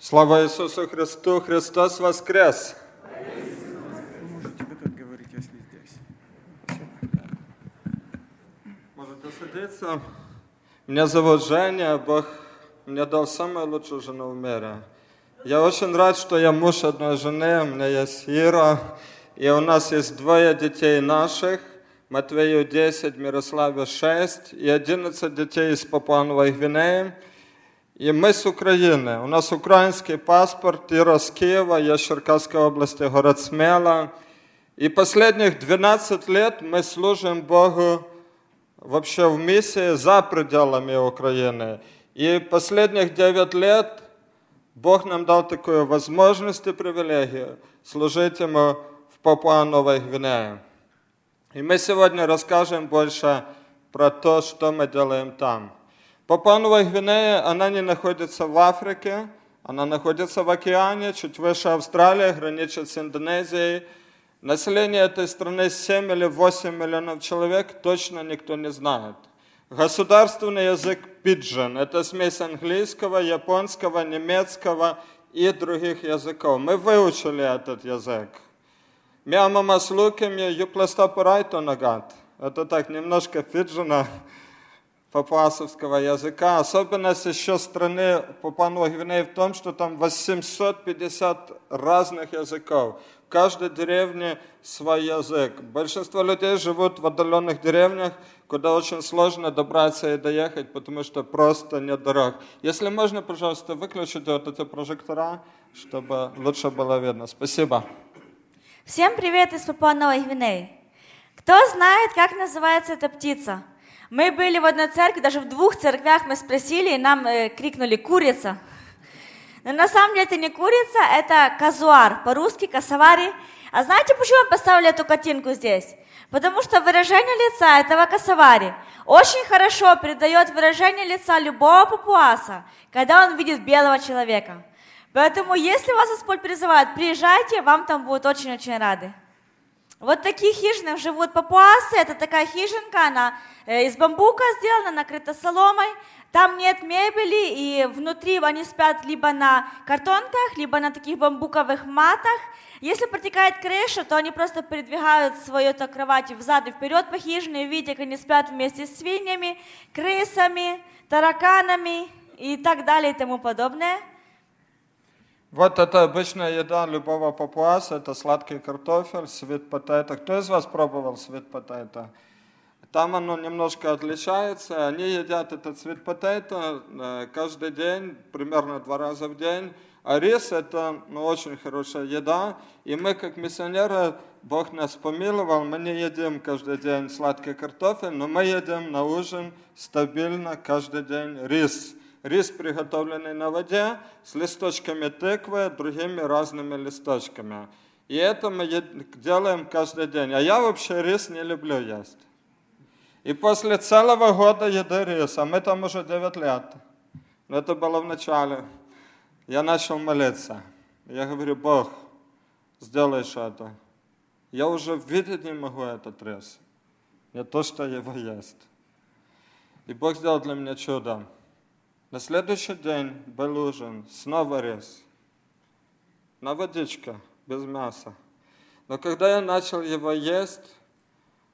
Слава Иисусу Христу! Христос воскрес! Можете вы тут говорить, если здесь. Можете садиться. Меня зовут Женя, Бог мне дал самую лучшую жену в мире. Я очень рад, что я муж одной жены, у меня есть Ира, и у нас есть двое детей наших, Матвею 10, Мирославе 6, и 11 детей из Папуановой Гвинеи. И мы с Украины. У нас украинский паспорт, Ира с Киева, я с Черкасской области, город Смела. И последних 12 лет мы служим Богу вообще в миссии за пределами Украины. И последних 9 лет Бог нам дал такую возможность и привилегию служить Ему в Папуа-Новой Гвинее. И мы сегодня расскажем больше про то, что мы делаем там. Папуа-Новая Гвинея, она не находится в Африке, она находится в океане, чуть выше Австралии, граничит с Индонезией. Население этой страны 7 или 8 миллионов человек, точно никто не знает. Государственный язык пиджин – это смесь английского, японского, немецкого и других языков. Мы выучили этот язык. Мяма маслуками юпластапурайто нагат. Это так, немножко пиджина папуасовского языка. Особенность еще страны Папуа Гвинеи в том, что там 850 разных языков. В каждой деревне свой язык. Большинство людей живут в отдаленных деревнях, куда очень сложно добраться и доехать, потому что просто нет дорог. Если можно, пожалуйста, выключите вот эти прожектора, чтобы лучше было видно. Спасибо. Всем привет из Папуа Новой Гвинеи. Кто знает, как называется эта птица? Мы были в одной церкви, даже в двух церквях мы спросили, и нам э, крикнули «курица». Но на самом деле это не курица, это казуар, по-русски косовари. А знаете, почему поставили эту картинку здесь? Потому что выражение лица этого косовари очень хорошо передает выражение лица любого папуаса, когда он видит белого человека. Поэтому, если вас Господь призывает, приезжайте, вам там будут очень-очень рады. Вот таких хижинах живут папуасы. Это такая хижинка, она э, из бамбука сделана, накрыта соломой. Там нет мебели, и внутри они спят либо на картонках, либо на таких бамбуковых матах. Если протекает крыша, то они просто передвигают свою -то кровать взад и вперед по хижине, и видите, как они спят вместе с свиньями, крысами, тараканами и так далее и тому подобное. Вот это обычная еда любого папуаса, это сладкий картофель, свит потайта. Кто из вас пробовал свит потайта? Там оно немножко отличается. Они едят этот свит потайта каждый день, примерно два раза в день. А рис это ну, очень хорошая еда. И мы, как миссионеры, Бог нас помиловал, мы не едим каждый день сладкий картофель, но мы едим на ужин стабильно каждый день рис рис, приготовленный на воде, с листочками тыквы, другими разными листочками. И это мы делаем каждый день. А я вообще рис не люблю есть. И после целого года еды риса, мы там уже 9 лет, но это было в начале, я начал молиться. Я говорю, Бог, сделай что-то. Я уже видеть не могу этот рис. Не то, что его есть. И Бог сделал для меня чудо. На следующий день был ужин, снова рис. На водичка, без мяса. Но когда я начал его есть,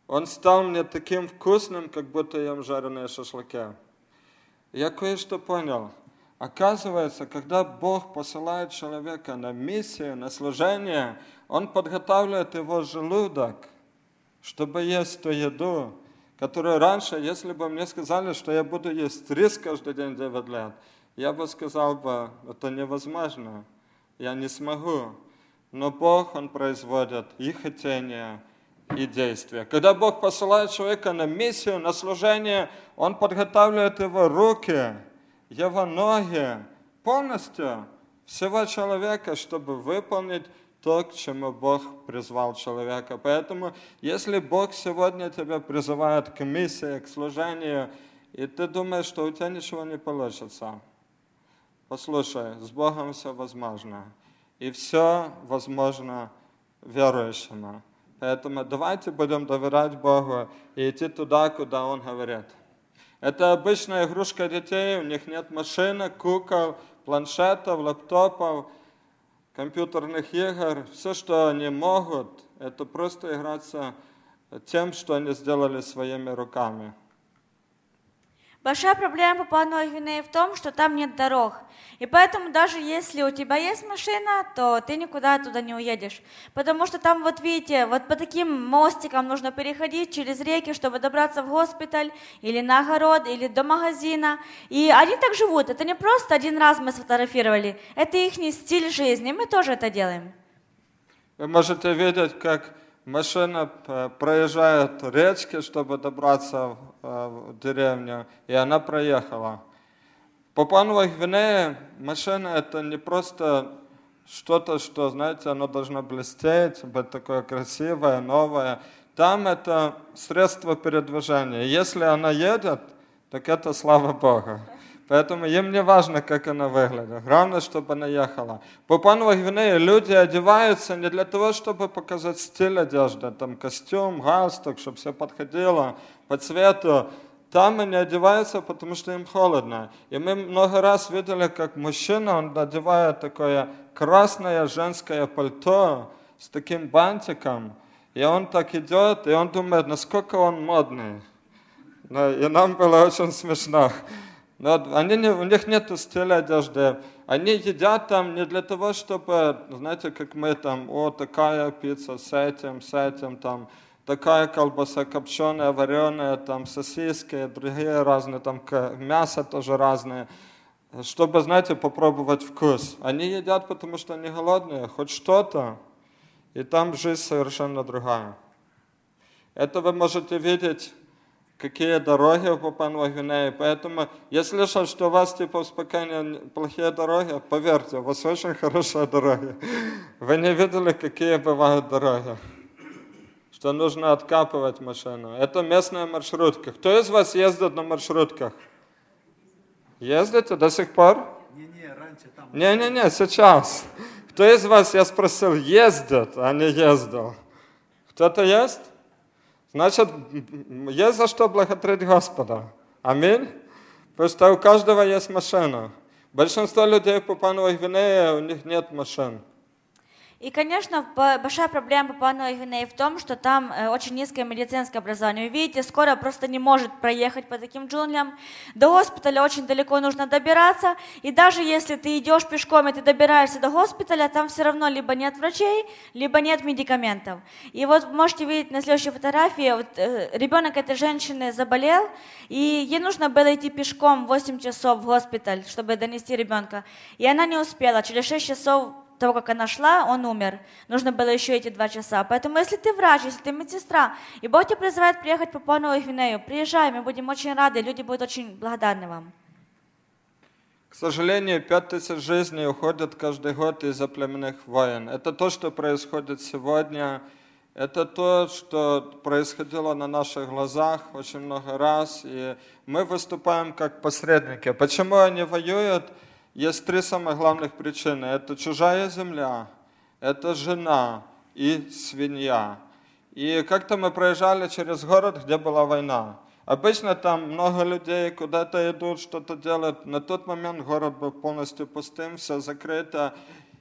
он стал мне таким вкусным, как будто ем жареные шашлыки. Я кое-что понял. Оказывается, когда Бог посылает человека на миссию, на служение, Он подготавливает его желудок, чтобы есть ту еду, которые раньше, если бы мне сказали, что я буду есть рис каждый день 9 лет, я бы сказал бы, это невозможно, я не смогу. Но Бог, Он производит и хотение, и действия. Когда Бог посылает человека на миссию, на служение, Он подготавливает его руки, его ноги, полностью всего человека, чтобы выполнить то, к чему Бог призвал человека. Поэтому, если Бог сегодня тебя призывает к миссии, к служению, и ты думаешь, что у тебя ничего не получится, послушай, с Богом все возможно. И все возможно верующему. Поэтому давайте будем доверять Богу и идти туда, куда Он говорит. Это обычная игрушка детей, у них нет машины, кукол, планшетов, лаптопов, компьютерных игр. Все, что они могут, это просто играться тем, что они сделали своими руками. Большая проблема Папуа Новой Гвинеи в том, что там нет дорог. И поэтому даже если у тебя есть машина, то ты никуда туда не уедешь. Потому что там, вот видите, вот по таким мостикам нужно переходить через реки, чтобы добраться в госпиталь, или на огород, или до магазина. И они так живут. Это не просто один раз мы сфотографировали. Это их стиль жизни. Мы тоже это делаем. Вы можете видеть, как машина проезжает речки, чтобы добраться в деревню, и она проехала. По Папуановой Гвинее машина это не просто что-то, что, знаете, оно должно блестеть, быть такое красивое, новое. Там это средство передвижения. Если она едет, так это слава Богу. Поэтому им не важно, как она выглядит. Главное, чтобы она ехала. По Папуановой Гвинее люди одеваются не для того, чтобы показать стиль одежды, там костюм, галстук, чтобы все подходило по цвету. Там они одеваются, потому что им холодно. И мы много раз видели, как мужчина, он надевает такое красное женское пальто с таким бантиком, и он так идет, и он думает, насколько он модный. И нам было очень смешно. Они не, у них нет стиля одежды. Они едят там не для того, чтобы, знаете, как мы там, о, такая пицца с этим, с этим, там, такая колбаса копченая, вареная, там, сосиски, другие разные, там, мясо тоже разное. Чтобы, знаете, попробовать вкус. Они едят, потому что они голодные, хоть что-то. И там жизнь совершенно другая. Это вы можете видеть какие дороги в Папуа Гвинее. Поэтому я слышал, что у вас типа в плохие дороги. Поверьте, у вас очень хорошие дороги. Вы не видели, какие бывают дороги. Что нужно откапывать машину. Это местная маршрутка. Кто из вас ездит на маршрутках? Ездите до сих пор? Не-не, раньше там. Не-не-не, сейчас. Кто из вас, я спросил, ездит, а не ездил? Кто-то есть? Значит, есть за что благодарить Господа. Аминь. Потому что у каждого есть машина. Большинство людей по Папуановой Гвинее, у них нет машин. И, конечно, большая проблема Папуа-Новой Гвинеи в том, что там э, очень низкое медицинское образование. Вы видите, скоро просто не может проехать по таким джунглям. До госпиталя очень далеко нужно добираться. И даже если ты идешь пешком и ты добираешься до госпиталя, там все равно либо нет врачей, либо нет медикаментов. И вот можете видеть на следующей фотографии, вот, э, ребенок этой женщины заболел, и ей нужно было идти пешком 8 часов в госпиталь, чтобы донести ребенка. И она не успела. Через 6 часов того, как она шла, он умер. Нужно было еще эти два часа. Поэтому, если ты врач, если ты медсестра, и Бог тебя призывает приехать по Папуа Гвинею, приезжай, мы будем очень рады, люди будут очень благодарны вам. К сожалению, пять тысяч жизней уходят каждый год из-за племенных войн. Это то, что происходит сегодня. Это то, что происходило на наших глазах очень много раз. И мы выступаем как посредники. Почему они воюют? Есть три самых главных причины. Это чужая земля, это жена и свинья. И как-то мы проезжали через город, где была война. Обычно там много людей куда-то идут, что-то делают. На тот момент город был полностью пустым, все закрыто.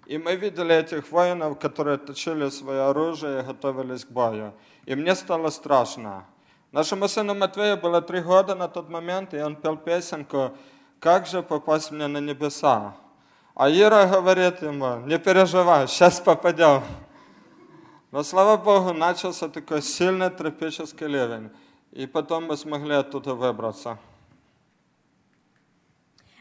И мы видели этих воинов, которые точили свое оружие и готовились к бою. И мне стало страшно. Нашему сыну Матвею было три года на тот момент, и он пел песенку как же попасть мне на небеса? А Ира говорит ему, не переживай, сейчас попадем. Но слава Богу, начался такой сильный тропический ливень. И потом мы смогли оттуда выбраться.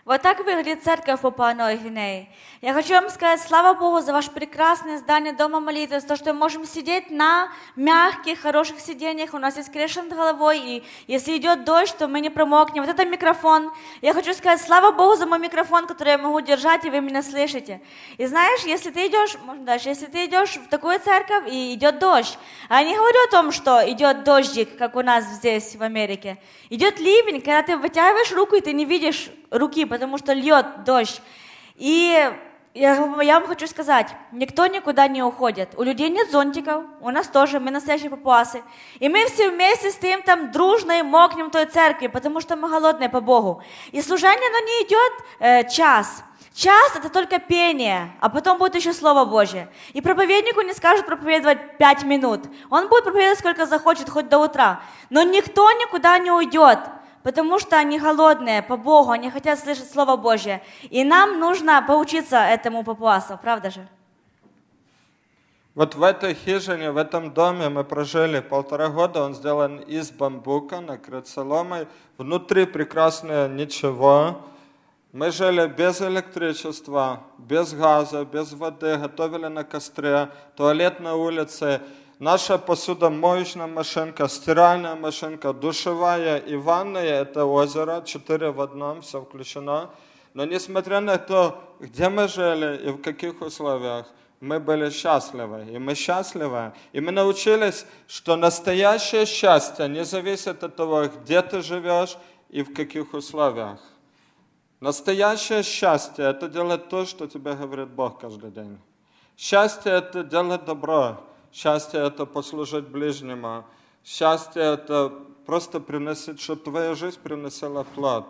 Вот так выглядит церковь в Папуа-Новой Гвинее. Я хочу вам сказать, слава Богу за ваше прекрасное здание Дома молитвы, за то, что мы можем сидеть на мягких, хороших сиденьях, у нас есть крыша над головой, и если идет дождь, то мы не промокнем. Вот это микрофон. Я хочу сказать, слава Богу за мой микрофон, который я могу держать, и вы меня слышите. И знаешь, если ты идешь, можно дальше, если ты идешь в такую церковь, и идет дождь, а не говорю о том, что идет дождик, как у нас здесь, в Америке. Идет ливень, когда ты вытягиваешь руку, и ты не видишь руки, потому что льет дождь. И я, я вам хочу сказать, никто никуда не уходит. У людей нет зонтиков, у нас тоже, мы настоящие папуасы. И мы все вместе стоим там дружно и мокнем в той церкви, потому что мы голодные по Богу. И служение, оно не идет э, час. Час – это только пение, а потом будет еще Слово Божье. И проповеднику не скажут проповедовать пять минут. Он будет проповедовать сколько захочет, хоть до утра. Но никто никуда не уйдет, потому что они голодные по Богу, они хотят слышать Слово Божье. И нам нужно поучиться этому папуасу, правда же? Вот в этой хижине, в этом доме мы прожили полтора года. Он сделан из бамбука, накрыт соломой. Внутри прекрасное ничего. Мы жили без электричества, без газа, без воды, готовили на костре, туалет на улице. Наша посудомоечная машинка, стиральная машинка, душевая и ванная – это озеро, четыре в одном, все включено. Но несмотря на то, где мы жили и в каких условиях – мы были счастливы, и мы счастливы. И мы научились, что настоящее счастье не зависит от того, где ты живешь и в каких условиях. Настоящее счастье – это делать то, что тебе говорит Бог каждый день. Счастье – это делать добро. Счастье – это послужить ближнему. Счастье – это просто приносить, чтобы твоя жизнь приносила плод.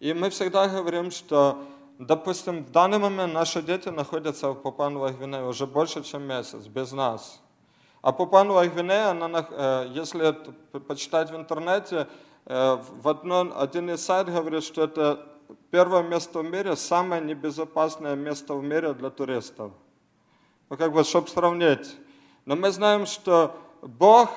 И мы всегда говорим, что Допустим, в данный момент наши дети находятся в Папуановой Гвинее уже больше, чем месяц, без нас. А Папуановая Гвинея, она, э, если почитать в интернете, э, в одно, один из сайтов говорит, что это первое место в мире, самое небезопасное место в мире для туристов. Ну, как бы, чтобы сравнить. Но мы знаем, что Бог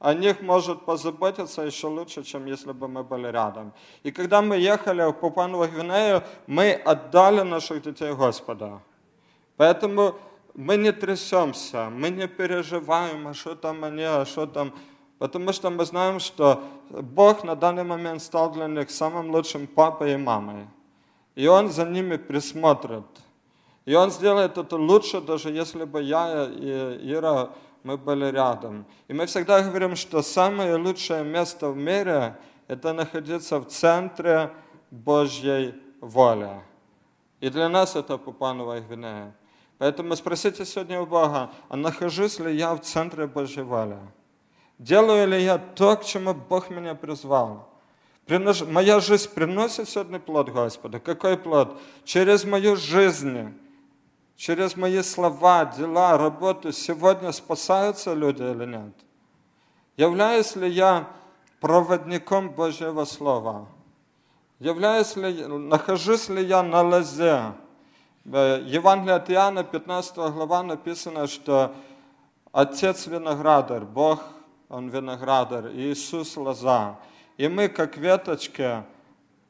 о них может позаботиться еще лучше, чем если бы мы были рядом. И когда мы ехали в Папуанову Гвинею, мы отдали наших детей Господа. Поэтому мы не трясемся, мы не переживаем, а что там они, а что там. Потому что мы знаем, что Бог на данный момент стал для них самым лучшим папой и мамой. И Он за ними присмотрит. И Он сделает это лучше, даже если бы я и Ира мы были рядом. И мы всегда говорим, что самое лучшее место в мире – это находиться в центре Божьей воли. И для нас это Папанова Гвинея. Поэтому спросите сегодня у Бога, а нахожусь ли я в центре Божьей воли? Делаю ли я то, к чему Бог меня призвал? Моя жизнь приносит сегодня плод Господа. Какой плод? Через мою жизнь через мои слова, дела, работу сегодня спасаются люди или нет? Являюсь ли я проводником Божьего Слова? Являюсь ли, нахожусь ли я на лозе? В Евангелии от Иоанна, 15 глава, написано, что Отец виноградарь, Бог, Он виноградарь, Иисус лоза. И мы, как веточки,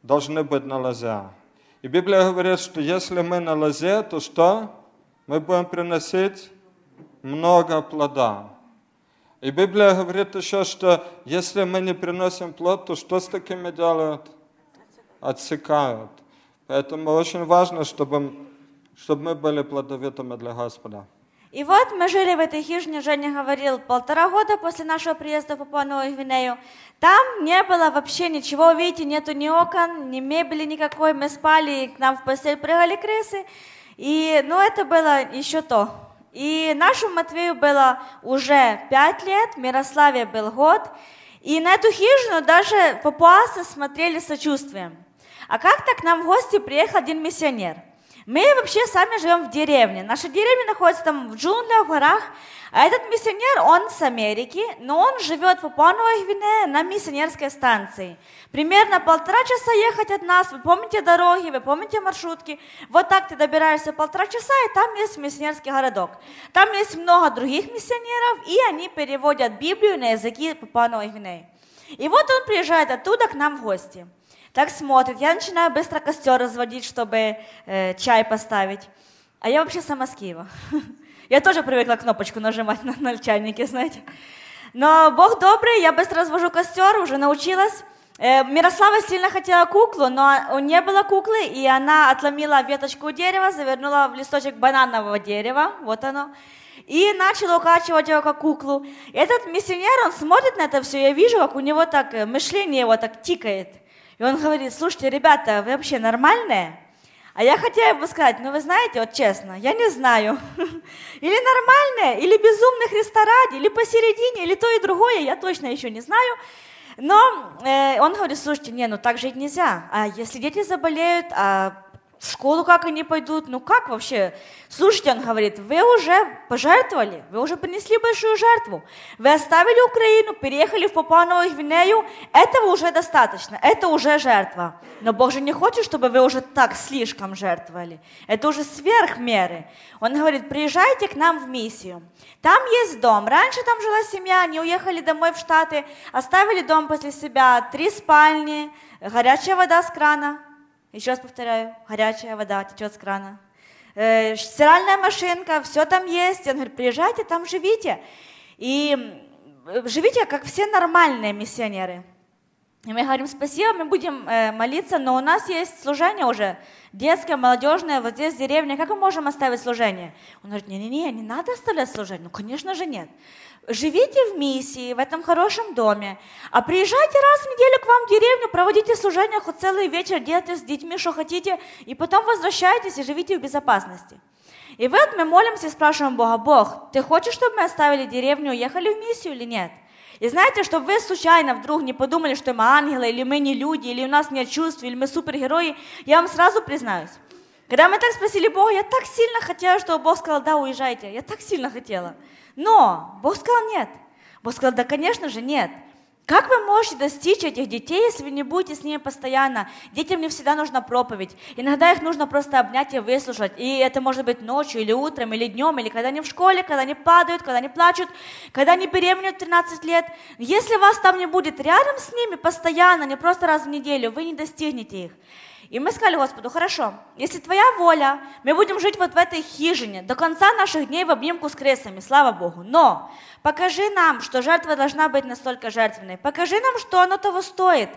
должны быть на лозе. И Библия говорит, что если мы на лозе, то что? Мы будем приносить много плода. И Библия говорит еще, что если мы не приносим плод, то что с такими делают? Отсекают. Поэтому очень важно, чтобы, чтобы мы были плодовитыми для Господа. И вот мы жили в этой хижине, Женя говорил, полтора года после нашего приезда в Папуа-Новую Гвинею. Там не было вообще ничего, видите, нету ни окон, ни мебели никакой. Мы спали, к нам в постель прыгали крысы. И, ну, это было еще то. И нашему Матвею было уже пять лет, Мирославе был год. И на эту хижину даже папуасы смотрели сочувствием. А как-то к нам в гости приехал один миссионер – мы вообще сами живем в деревне. Наша деревня находится там в джунглях, в горах. А этот миссионер, он с Америки, но он живет в Папуановой Гвинее на миссионерской станции. Примерно полтора часа ехать от нас. Вы помните дороги, вы помните маршрутки. Вот так ты добираешься полтора часа, и там есть миссионерский городок. Там есть много других миссионеров, и они переводят Библию на языки Папуановой Гвинеи. И вот он приезжает оттуда к нам в гости. Так смотрит. Я начинаю быстро костер разводить, чтобы э, чай поставить. А я вообще сама с Киева. Я тоже привыкла кнопочку нажимать на, на чайнике, знаете. Но Бог добрый, я быстро развожу костер, уже научилась. Э, Мирослава сильно хотела куклу, но у нее было куклы, и она отломила веточку дерева, завернула в листочек бананового дерева, вот оно, и начала укачивать его как куклу. Этот миссионер, он смотрит на это все, я вижу, как у него так э, мышление его так тикает. И он говорит, слушайте, ребята, вы вообще нормальные? А я хотела ему сказать, ну вы знаете, вот честно, я не знаю. Или нормальные, или безумные Христа ради, или посередине, или то и другое, я точно еще не знаю. Но э, он говорит, слушайте, не, ну так жить нельзя. А если дети заболеют, а в школу как они пойдут, ну как вообще? Слушайте, он говорит, вы уже пожертвовали, вы уже принесли большую жертву, вы оставили Украину, переехали в Папуа-Новую Гвинею, этого уже достаточно, это уже жертва. Но Бог же не хочет, чтобы вы уже так слишком жертвовали. Это уже сверх меры. Он говорит, приезжайте к нам в миссию. Там есть дом. Раньше там жила семья, они уехали домой в Штаты, оставили дом после себя, три спальни, горячая вода с крана, еще раз повторяю, горячая вода течет с крана. Э, стиральная машинка, все там есть. Он говорит, приезжайте, там живите. И живите, как все нормальные миссионеры. И мы говорим, спасибо, мы будем э, молиться, но у нас есть служение уже, детское, молодежное, вот здесь в деревне, как мы можем оставить служение? Он говорит, не-не-не, не надо оставлять служение. Ну, конечно же, нет живите в миссии, в этом хорошем доме, а приезжайте раз в неделю к вам в деревню, проводите служение хоть целый вечер, делайте с детьми, что хотите, и потом возвращайтесь и живите в безопасности. И вот мы молимся и спрашиваем Бога, Бог, ты хочешь, чтобы мы оставили деревню, уехали в миссию или нет? И знаете, чтобы вы случайно вдруг не подумали, что мы ангелы, или мы не люди, или у нас нет чувств, или мы супергерои, я вам сразу признаюсь. Когда мы так спросили Бога, я так сильно хотела, чтобы Бог сказал, да, уезжайте. Я так сильно хотела. Но Бог сказал нет. Бог сказал, да, конечно же, нет. Как вы можете достичь этих детей, если вы не будете с ними постоянно? Детям не всегда нужна проповедь. Иногда их нужно просто обнять и выслушать. И это может быть ночью, или утром, или днем, или когда они в школе, когда они падают, когда они плачут, когда они беременеют 13 лет. Если вас там не будет рядом с ними постоянно, не просто раз в неделю, вы не достигнете их. И мы сказали Господу, хорошо, если твоя воля, мы будем жить вот в этой хижине до конца наших дней в обнимку с крысами, слава Богу. Но покажи нам, что жертва должна быть настолько жертвенной. Покажи нам, что оно того стоит.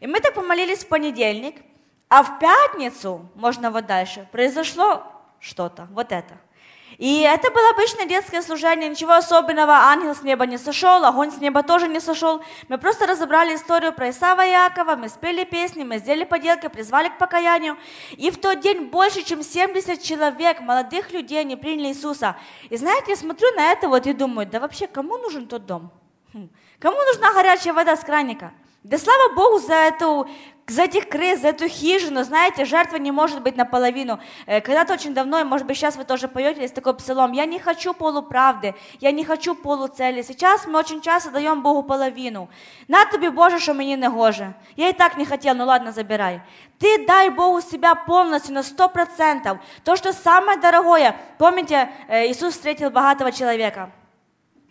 И мы так помолились в понедельник, а в пятницу, можно вот дальше, произошло что-то, вот это – и это было обычное детское служение, ничего особенного, ангел с неба не сошел, огонь с неба тоже не сошел. Мы просто разобрали историю про Исава и Якова, мы спели песни, мы сделали поделки, призвали к покаянию. И в тот день больше, чем 70 человек, молодых людей, не приняли Иисуса. И знаете, я смотрю на это вот и думаю, да вообще, кому нужен тот дом? Хм. Кому нужна горячая вода с краника? Да слава Богу за эту за этих крыс, за эту хижину, знаете, жертва не может быть наполовину. Э, когда-то очень давно, и может быть сейчас вы тоже поете, есть такой псалом, я не хочу полуправды, я не хочу полуцели. Сейчас мы очень часто даем Богу половину. На тобі, Боже, що мені не гоже. Я и так не хотел, ну ладно, забирай. Ты дай Богу себя полностью на сто процентов. То, что самое дорогое. Помните, э, Иисус встретил богатого человека.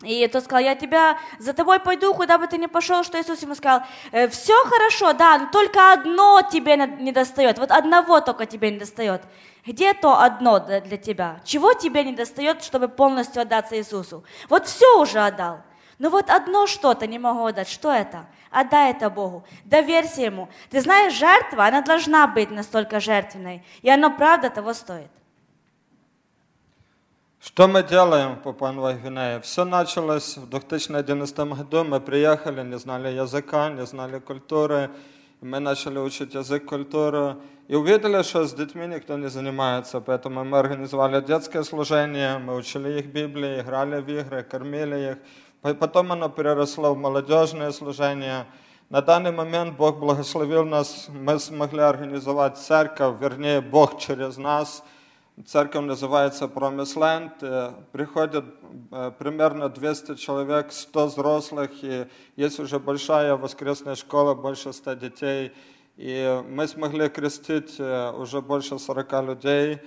И тот сказал, я тебя, за тобой пойду, куда бы ты ни пошел, что Иисус ему сказал, «Э, все хорошо, да, но только одно тебе не достает, вот одного только тебе не достает. Где то одно для тебя? Чего тебе не достает, чтобы полностью отдаться Иисусу? Вот все уже отдал. Но вот одно что-то не могу отдать. Что это? Отдай это Богу. Доверься Ему. Ты знаешь, жертва, она должна быть настолько жертвенной. И она правда того стоит. Что мы делаем по Папуа Гвинее? Все началось в 2011 году. Мы приехали, не знали языка, не знали культуры. Мы начали учить язык, культуру. И увидели, что с детьми никто не занимается. Поэтому мы организовали детское служение, мы учили их Библии, играли в игры, кормили их. Потом оно переросло в молодежное служение. На данный момент Бог благословил нас, мы смогли организовать церковь, вернее, Бог через нас – Церковь называется Промисленд. Приходят примерно 200 человек, 100 взрослых, и есть уже большая воскресная школа, больше 100 детей. И мы смогли крестить уже больше 40 людей.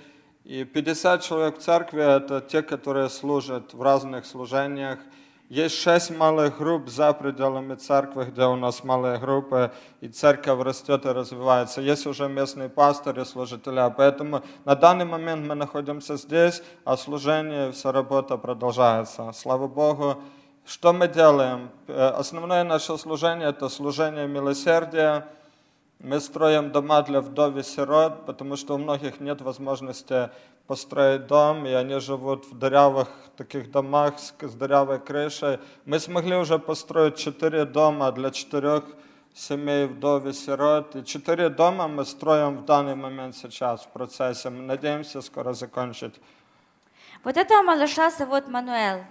И 50 человек в церкви – это те, которые служат в разных служениях – есть шесть малых групп за пределами церкви, где у нас малые группы, и церковь растет и развивается. Есть уже местные пасторы, служители, поэтому на данный момент мы находимся здесь, а служение, вся работа продолжается. Слава Богу. Что мы делаем? Основное наше служение – это служение милосердия. Мы строим дома для вдов и сирот, потому что у многих нет возможности построить дом, и они живут в дырявых таких домах с, дырявой крышей. Мы смогли уже построить четыре дома для четырех семей вдов и сирот. И четыре дома мы строим в данный момент сейчас в процессе. Мы надеемся скоро закончить. Вот этого малыша зовут Мануэл.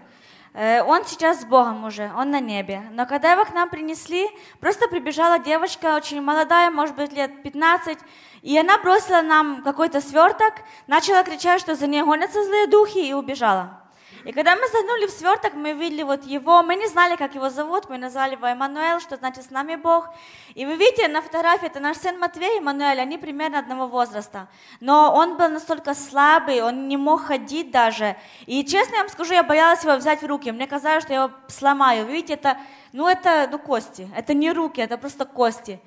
Э, Он сейчас с Богом уже, он на небе. Но когда его к нам принесли, просто прибежала девочка, очень молодая, может быть, лет 15, и она бросила нам какой-то сверток, начала кричать, что за ней гонятся злые духи, и убежала. И когда мы заглянули в сверток, мы видели вот его, мы не знали, как его зовут, мы назвали его Эммануэл, что значит с нами Бог. И вы видите на фотографии, это наш сын Матвей и Эммануэль, они примерно одного возраста. Но он был настолько слабый, он не мог ходить даже. И честно я вам скажу, я боялась его взять в руки, мне казалось, что я его сломаю. Вы видите, это, ну это ну, кости, это не руки, это просто кости.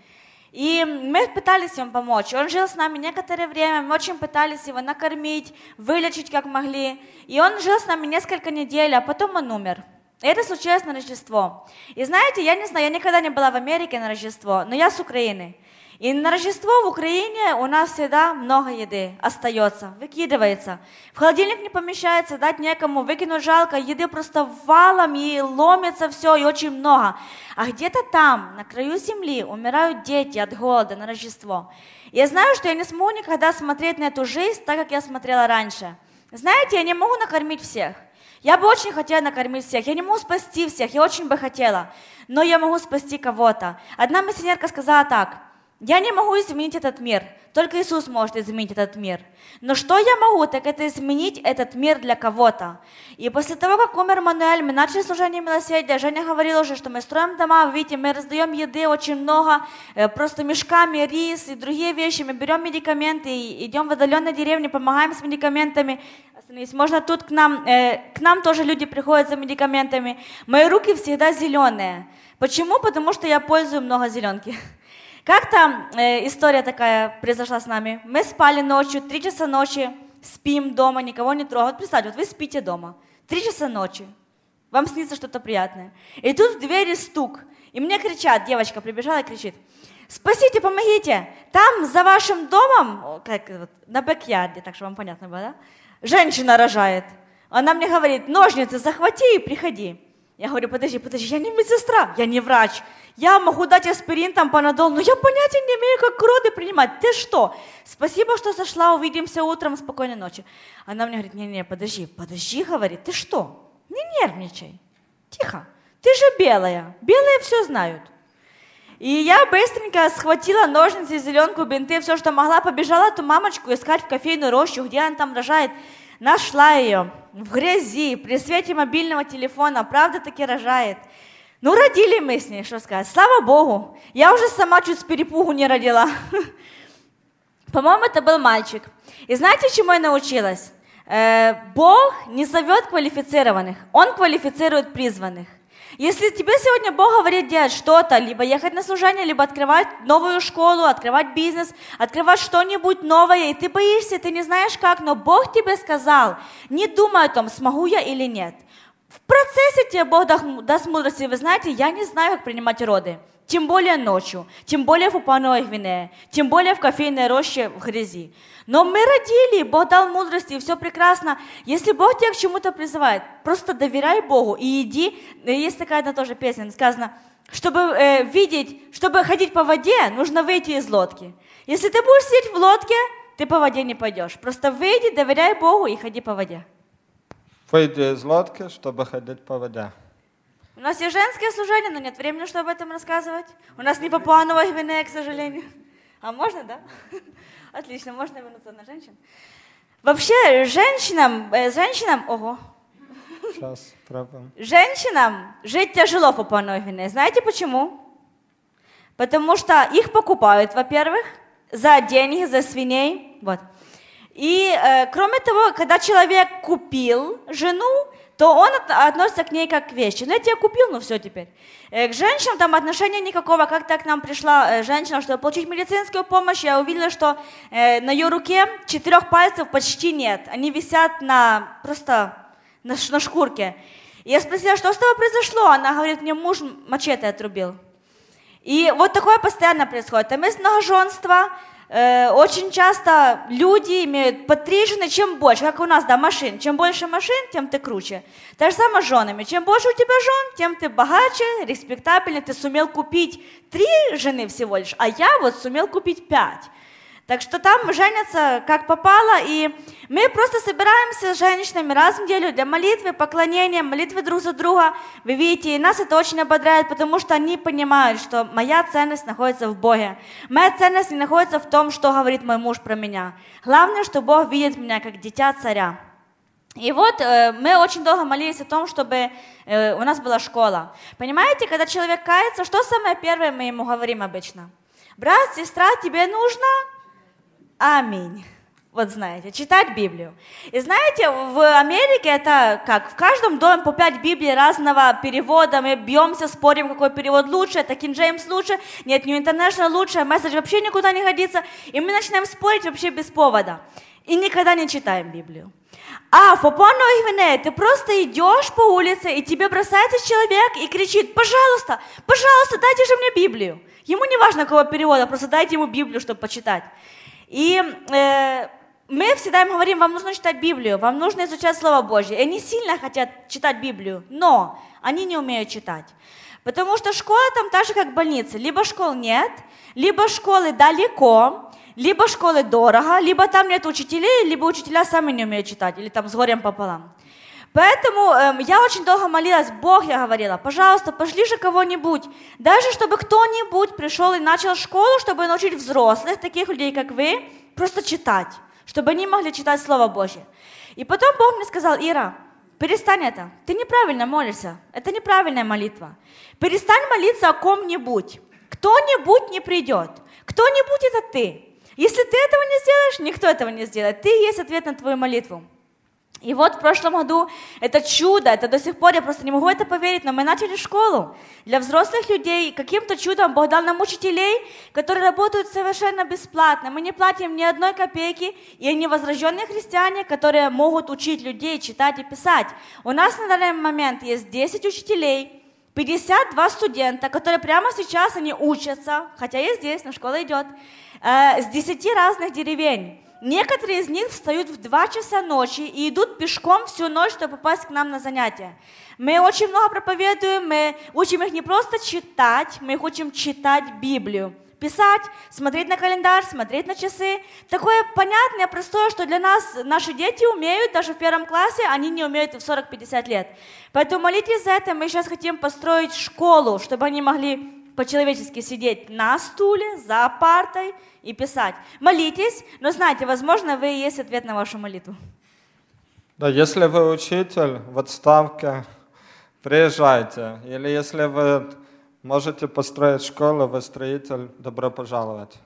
И мы пытались ему помочь. Он жил с нами некоторое время, мы очень пытались его накормить, вылечить как могли. И он жил с нами несколько недель, а потом он умер. Это случилось на Рождество. И знаете, я не знаю, я никогда не была в Америке на Рождество, но я с Украины. И на Рождество в Украине у нас всегда много еды остается, выкидывается. В холодильник не помещается, дать некому, выкинуть жалко, еды просто валом и ломится все, и очень много. А где-то там, на краю земли, умирают дети от голода на Рождество. Я знаю, что я не смогу никогда смотреть на эту жизнь так, как я смотрела раньше. Знаете, я не могу накормить всех. Я бы очень хотела накормить всех, я не могу спасти всех, я очень бы хотела, но я могу спасти кого-то. Одна миссионерка сказала так, я не могу изменить этот мир, только Иисус может изменить этот мир. Но что я могу, так это изменить этот мир для кого-то. И после того, как умер Мануэль, мы начали служение милосердия. Женя говорила уже, что мы строим дома, видите, мы раздаем еды очень много, э, просто мешками, рис и другие вещи. Мы берем медикаменты, и идем в отдаленные деревни, помогаем с медикаментами. Остановись. Можно тут к нам, э, к нам тоже люди приходят за медикаментами. Мои руки всегда зеленые. Почему? Потому что я пользую много зеленки. Как-то э, история такая произошла с нами. Мы спали ночью, три часа ночи, спим дома, никого не трогаем. Вот представьте, вот вы спите дома, три часа ночи, вам снится что-то приятное. И тут в двери стук, и мне кричат, девочка прибежала и кричит, спасите, помогите, там за вашим домом, как вот, на бэк-ярде, так что вам понятно было, да? Женщина рожает. Она мне говорит, ножницы захвати и приходи. Я говорю, подожди, подожди, я не медсестра, я не врач. Я могу дать аспирин, там, панадол, но я понятия не имею, как роды принимать. Ты что? Спасибо, что сошла, увидимся утром, спокойной ночи. Она мне говорит, не-не, подожди, подожди, говорит, ты что? Не нервничай, тихо. Ты же белая, белые все знают. И я быстренько схватила ножницы, зеленку, бинты, все, что могла, побежала эту мамочку искать в кофейную рощу, где она там рожает. Нашла ее в грязи, при свете мобильного телефона, правда таки рожает. Ну, родили мы с ней, что сказать. Слава Богу. Я уже сама чуть с перепугу не родила. По-моему, это был мальчик. И знаете, чему я научилась? Э, Бог не зовет квалифицированных, Он квалифицирует призванных. Если тебе сегодня Бог говорит делать что-то, либо ехать на служение, либо открывать новую школу, открывать бизнес, открывать что-нибудь новое, и ты боишься, ты не знаешь как, но Бог тебе сказал, не думай о том, смогу я или нет. В процессе тебе Бог даст мудрости. Вы знаете, я не знаю, как принимать роды. Тем более ночью, тем более в Упановой Гвинее, тем более в кофейной роще в грязи. Но мы родили, Бог дал мудрости, и все прекрасно. Если Бог тебя к чему-то призывает, просто доверяй Богу и иди. Есть такая одна тоже песня, сказано, чтобы э, видеть, чтобы ходить по воде, нужно выйти из лодки. Если ты будешь сидеть в лодке, ты по воде не пойдешь. Просто выйди, доверяй Богу и ходи по воде. Выйди из лодки, чтобы ходить по воде. У нас есть женское служение, но нет времени, чтобы об этом рассказывать. У нас не Папуановая Гвинея, к сожалению. А можно, да? Отлично, можно вернуться на женщин. Вообще, женщинам, э, женщинам, ого, Сейчас пробуем. женщинам жить тяжело в Папуановой Гвинее. Знаете почему? Потому что их покупают, во-первых, за деньги, за свиней. Вот. И э, кроме того, когда человек купил жену, то он от- относится к ней как к вещи. Ну, я тебя купил, ну все теперь. Э, к женщинам там отношения никакого. Как-то к нам пришла э, женщина, чтобы получить медицинскую помощь, я увидела, что э, на ее руке четырех пальцев почти нет. Они висят на просто на, на шкурке. Я спросила, что с тобой произошло? Она говорит, мне муж мачете отрубил. И вот такое постоянно происходит. Там есть многоженство, э, очень часто люди имеют по три жены, чем больше, как у нас, да, машин. Чем больше машин, тем ты круче. Так же самое с женами. Чем больше у тебя жен, тем ты богаче, респектабельнее, ты сумел купить три жены всего лишь, а я вот сумел купить пять. Так что там женятся как попало, и мы просто собираемся с женщинами раз в неделю для молитвы, поклонения, молитвы друг за друга. Вы видите, и нас это очень ободряет, потому что они понимают, что моя ценность находится в Боге. Моя ценность не находится в том, что говорит мой муж про меня. Главное, что Бог видит меня как дитя царя. И вот э, мы очень долго молились о том, чтобы э, у нас была школа. Понимаете, когда человек кается, что самое первое мы ему говорим обычно? Брат, сестра, тебе нужно? Аминь. Вот знаете, читать Библию. И знаете, в Америке это как? В каждом доме по пять Библий разного перевода. Мы бьемся, спорим, какой перевод лучше. Это King James лучше. Нет, New International лучше. Месседж вообще никуда не годится. И мы начинаем спорить вообще без повода. И никогда не читаем Библию. А в Папуа-Новой ты просто идешь по улице, и тебе бросается человек и кричит, пожалуйста, пожалуйста, дайте же мне Библию. Ему не важно, какого перевода, просто дайте ему Библию, чтобы почитать. И э, мы всегда им говорим, вам нужно читать Библию, вам нужно изучать Слово Божье. И они сильно хотят читать Библию, но они не умеют читать. Потому что школа там так же, как больница. Либо школ нет, либо школы далеко, либо школы дорого, либо там нет учителей, либо учителя сами не умеют читать, или там с горем пополам. Поэтому э, я очень долго молилась, Бог, я говорила, пожалуйста, пошли же кого-нибудь, даже чтобы кто-нибудь пришел и начал школу, чтобы научить взрослых, таких людей, как вы, просто читать, чтобы они могли читать Слово Божье. И потом Бог мне сказал, Ира, перестань это, ты неправильно молишься, это неправильная молитва. Перестань молиться о ком-нибудь, кто-нибудь не придет, кто-нибудь это ты. Если ты этого не сделаешь, никто этого не сделает. Ты есть ответ на твою молитву. И вот в прошлом году это чудо, это до сих пор, я просто не могу это поверить, но мы начали школу для взрослых людей. Каким-то чудом Бог дал нам учителей, которые работают совершенно бесплатно. Мы не платим ни одной копейки, и они возрожденные христиане, которые могут учить людей читать и писать. У нас на данный момент есть 10 учителей, 52 студента, которые прямо сейчас они учатся, хотя я здесь, но школа идет, э, с 10 разных деревень. Некоторые из них встают в 2 часа ночи и идут пешком всю ночь, чтобы попасть к нам на занятия. Мы очень много проповедуем, мы учим их не просто читать, мы их учим читать Библию. Писать, смотреть на календарь, смотреть на часы. Такое понятное, простое, что для нас наши дети умеют, даже в первом классе, они не умеют в 40-50 лет. Поэтому молитесь за это, мы сейчас хотим построить школу, чтобы они могли по-человечески сидеть на стуле, за партой и писать. Молитесь, но знайте, возможно, вы и есть ответ на вашу молитву. Да, если вы учитель в отставке, приезжайте. Или если вы можете построить школу, вы строитель, добро пожаловать.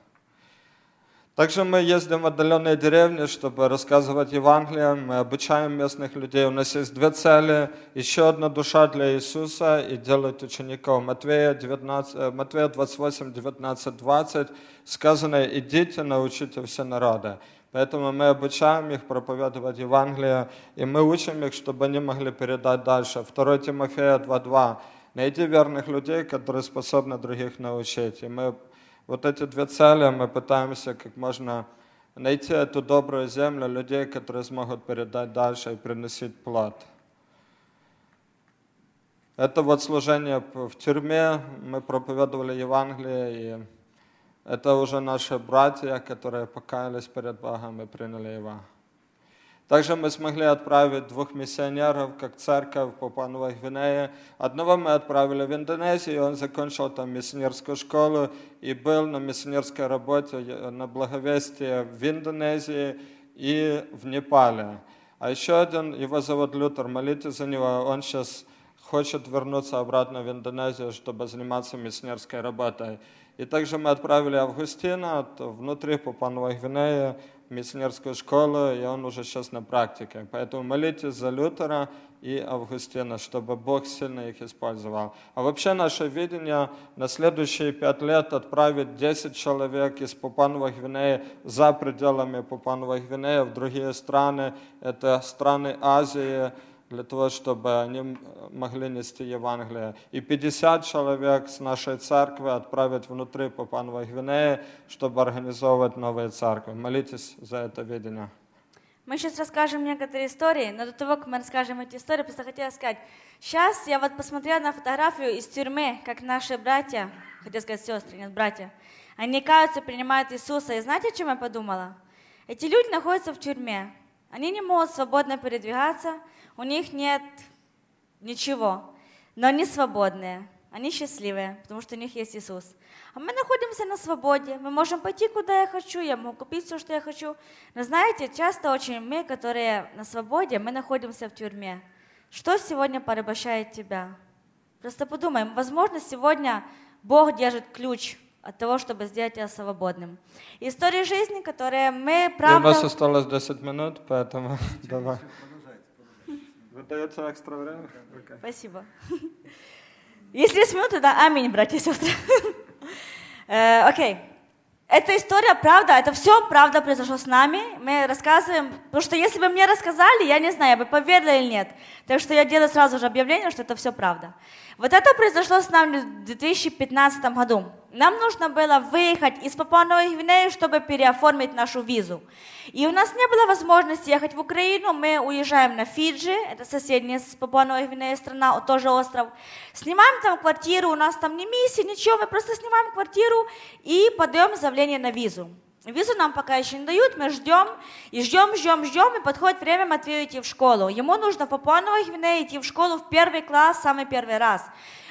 Также мы ездим в отдаленные деревни, чтобы рассказывать Евангелие, мы обучаем местных людей. У нас есть две цели. Еще одна душа для Иисуса и делать учеников. Матвея, 19, э, Матвея 28, 19, 20 сказано, идите, научите все народы. Поэтому мы обучаем их проповедовать Евангелие, и мы учим их, чтобы они могли передать дальше. 2 Тимофея 2.2. Найди верных людей, которые способны других научить. И мы вот эти две цели мы пытаемся как можно найти эту добрую землю, людей, которые смогут передать дальше и приносить плод. Это вот служение в тюрьме, мы проповедовали Евангелие, и это уже наши братья, которые покаялись перед Богом и приняли Его. Также мы смогли отправить двух миссионеров, как церковь по Пановой Гвинее. Одного мы отправили в Индонезию, он закончил там миссионерскую школу и был на миссионерской работе на благовестие в Индонезии и в Непале. А еще один, его зовут Лютер, молитесь за него, он сейчас хочет вернуться обратно в Индонезию, чтобы заниматься миссионерской работой. И также мы отправили Августина внутри Папуановой Гвинеи, миссионерскую школу, и он уже сейчас на практике. Поэтому молитесь за Лютера и Августина, чтобы Бог сильно их использовал. А вообще наше видение на следующие пять лет отправить 10 человек из Папуановой Гвинеи за пределами Папуановой Гвинеи в другие страны. Это страны Азии, для того, чтобы они могли нести Евангелие. И 50 человек с нашей церкви отправить внутри Папуановой Гвинеи, чтобы организовывать новые церкви. Молитесь за это видение. Мы сейчас расскажем некоторые истории, но до того, как мы расскажем эти истории, просто хотела сказать, сейчас я вот посмотрела на фотографию из тюрьмы, как наши братья, хотел сказать сестры, нет, братья, Они каются, принимают Иисуса. И знаете, о чем я подумала? Эти люди находятся в тюрьме. Они не могут свободно передвигаться, у них нет ничего, но они свободные, они счастливые, потому что у них есть Иисус. А мы находимся на свободе, мы можем пойти, куда я хочу, я могу купить все, что я хочу. Но знаете, часто очень мы, которые на свободе, мы находимся в тюрьме. Что сегодня порабощает тебя? Просто подумаем, возможно, сегодня Бог держит ключ от того, чтобы сделать тебя свободным. Истории жизни, которые мы, У правда... нас осталось 10 минут, поэтому давай. Выдается экстра время? Окей. Спасибо. Если есть минуты, да, аминь, братья и сестры. Э, Окей. Эта история правда, это все правда произошло с нами. Мы рассказываем, потому что если бы мне рассказали, я не знаю, я бы поверила или нет. Так что я делаю сразу же объявление, что это все правда. Вот это произошло с нами в 2015 году. Нам нужно было выехать из Папуа-Новой Гвинеи, чтобы переоформить нашу визу. И у нас не было возможности ехать в Украину. Мы уезжаем на Фиджи, это соседняя с Папуа-Новой Гвинеей страна, тоже остров. Снимаем там квартиру, у нас там не миссия, ничего, мы просто снимаем квартиру и подаем заявление на визу. Визу нам пока еще не дают, мы ждем, и ждем, ждем, ждем, и подходит время Матвею идти в школу. Ему нужно в Папуановой Гвинее идти в школу в первый класс, самый первый раз.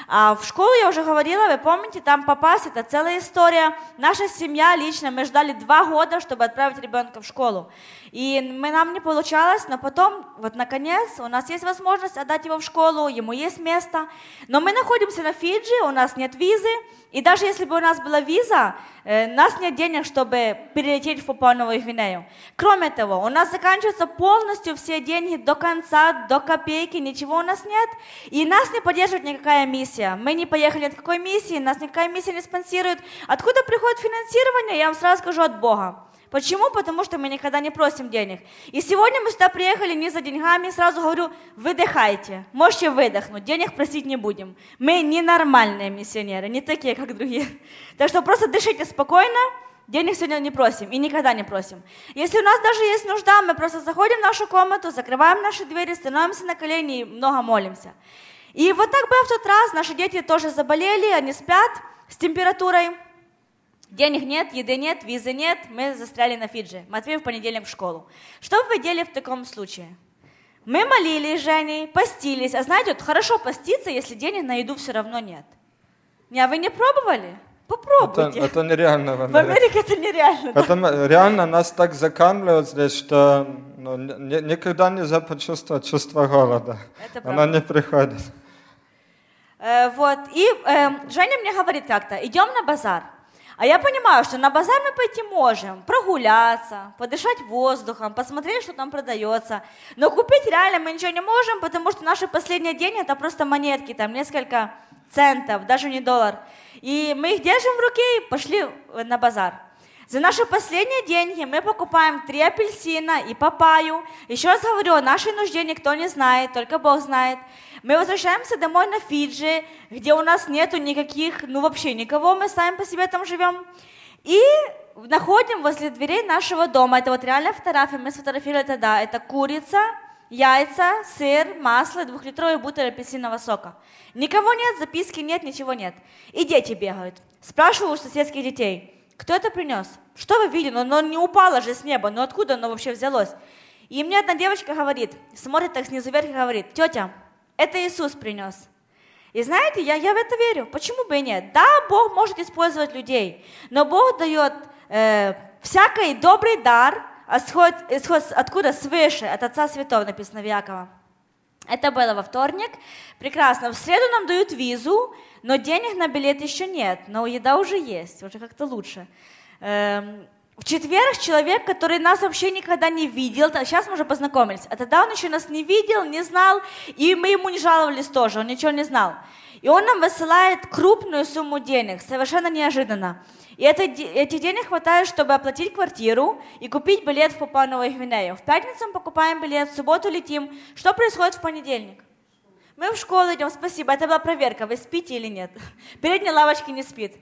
А в школу, я уже говорила, вы помните, там попасть, это целая история. Наша семья лично, мы ждали два года, чтобы отправить ребенка в школу. И мы, нам не получалось, но потом, вот наконец, у нас есть возможность отдать его в школу, ему есть место. Но мы находимся на Фиджи, у нас нет визы, и даже если бы у нас была виза, э, у нас нет денег, чтобы перелететь в Папуа-Новую Гвинею. Кроме того, у нас заканчиваются полностью все деньги до конца, до копейки, ничего у нас нет. И нас не поддерживает никакая миссия. Мы не поехали от какой миссии, нас никакая миссия не спонсирует. Откуда приходит финансирование? Я вам сразу скажу, от Бога. Почему? Потому что мы никогда не просим денег. И сегодня мы сюда приехали не за деньгами, сразу говорю, выдыхайте, можете выдохнуть, денег просить не будем. Мы ненормальные миссионеры, не такие, как другие. Так что просто дышите спокойно, денег сегодня не просим и никогда не просим. Если у нас даже есть нужда, мы просто заходим в нашу комнату, закрываем наши двери, становимся на колени и много молимся. И вот так было в тот раз, наши дети тоже заболели, они спят с температурой. Денег нет, еды нет, визы нет, мы застряли на Фиджи. Матвей в понедельник в школу. Что бы вы делали в таком случае? Мы молились с Женей, постились. А знаете, вот хорошо поститься, если денег на еду все равно нет. Не, а вы не пробовали? Это, Попробуйте. это нереально в В Америке. Это нереально. да. Это реально нас так закармливают здесь, что ну, ни- никогда нельзя почувствовать чувство голода. Это Оно правда. не приходит. Э, вот, и э, Женя мне говорит как-то, идем на базар. А я понимаю, что на базар мы пойти можем, прогуляться, подышать воздухом, посмотреть, что там продается. Но купить реально мы ничего не можем, потому что наши последние деньги это просто монетки, там несколько центов, даже не доллар. И мы их держим в руке и пошли на базар. За наши последние деньги мы покупаем три апельсина и папаю. Еще раз говорю, о нашей нужде никто не знает, только Бог знает. Мы возвращаемся домой на Фиджи, где у нас нету никаких, ну вообще никого, мы сами по себе там живем. И находим возле дверей нашего дома, это вот реальная фотография, мы сфотографировали тогда, это курица, яйца, сыр, масло, двухлитровый бутыль апельсинового сока. Никого нет, записки нет, ничего нет. И дети бегают. Спрашиваю у соседских детей, кто это принес? Что вы видели? Ну, оно не упало же с неба, ну откуда оно вообще взялось? И мне одна девочка говорит, смотрит так снизу вверх и говорит, тетя, это Иисус принес. И знаете, я, я в это верю. Почему бы и нет? Да, Бог может использовать людей, но Бог дает э, всякий добрый дар, исход, исход откуда свыше, от Отца Святого написано в Якова. Это было во вторник. Прекрасно. В среду нам дают визу, но денег на билет еще нет. Но еда уже есть, уже как-то лучше. Эм, в четверг человек, который нас вообще никогда не видел, та- сейчас мы уже познакомились, а тогда он еще нас не видел, не знал, и мы ему не жаловались тоже, он ничего не знал. И он нам высылает крупную сумму денег, совершенно неожиданно. И это, этих денег хватает, чтобы оплатить квартиру и купить билет в Папуа-Новую Гвинею. В пятницу мы покупаем билет, в субботу летим. Что происходит в понедельник? Мы в школу идем, спасибо, это была проверка, вы спите или нет. Передняя лавочка не спит.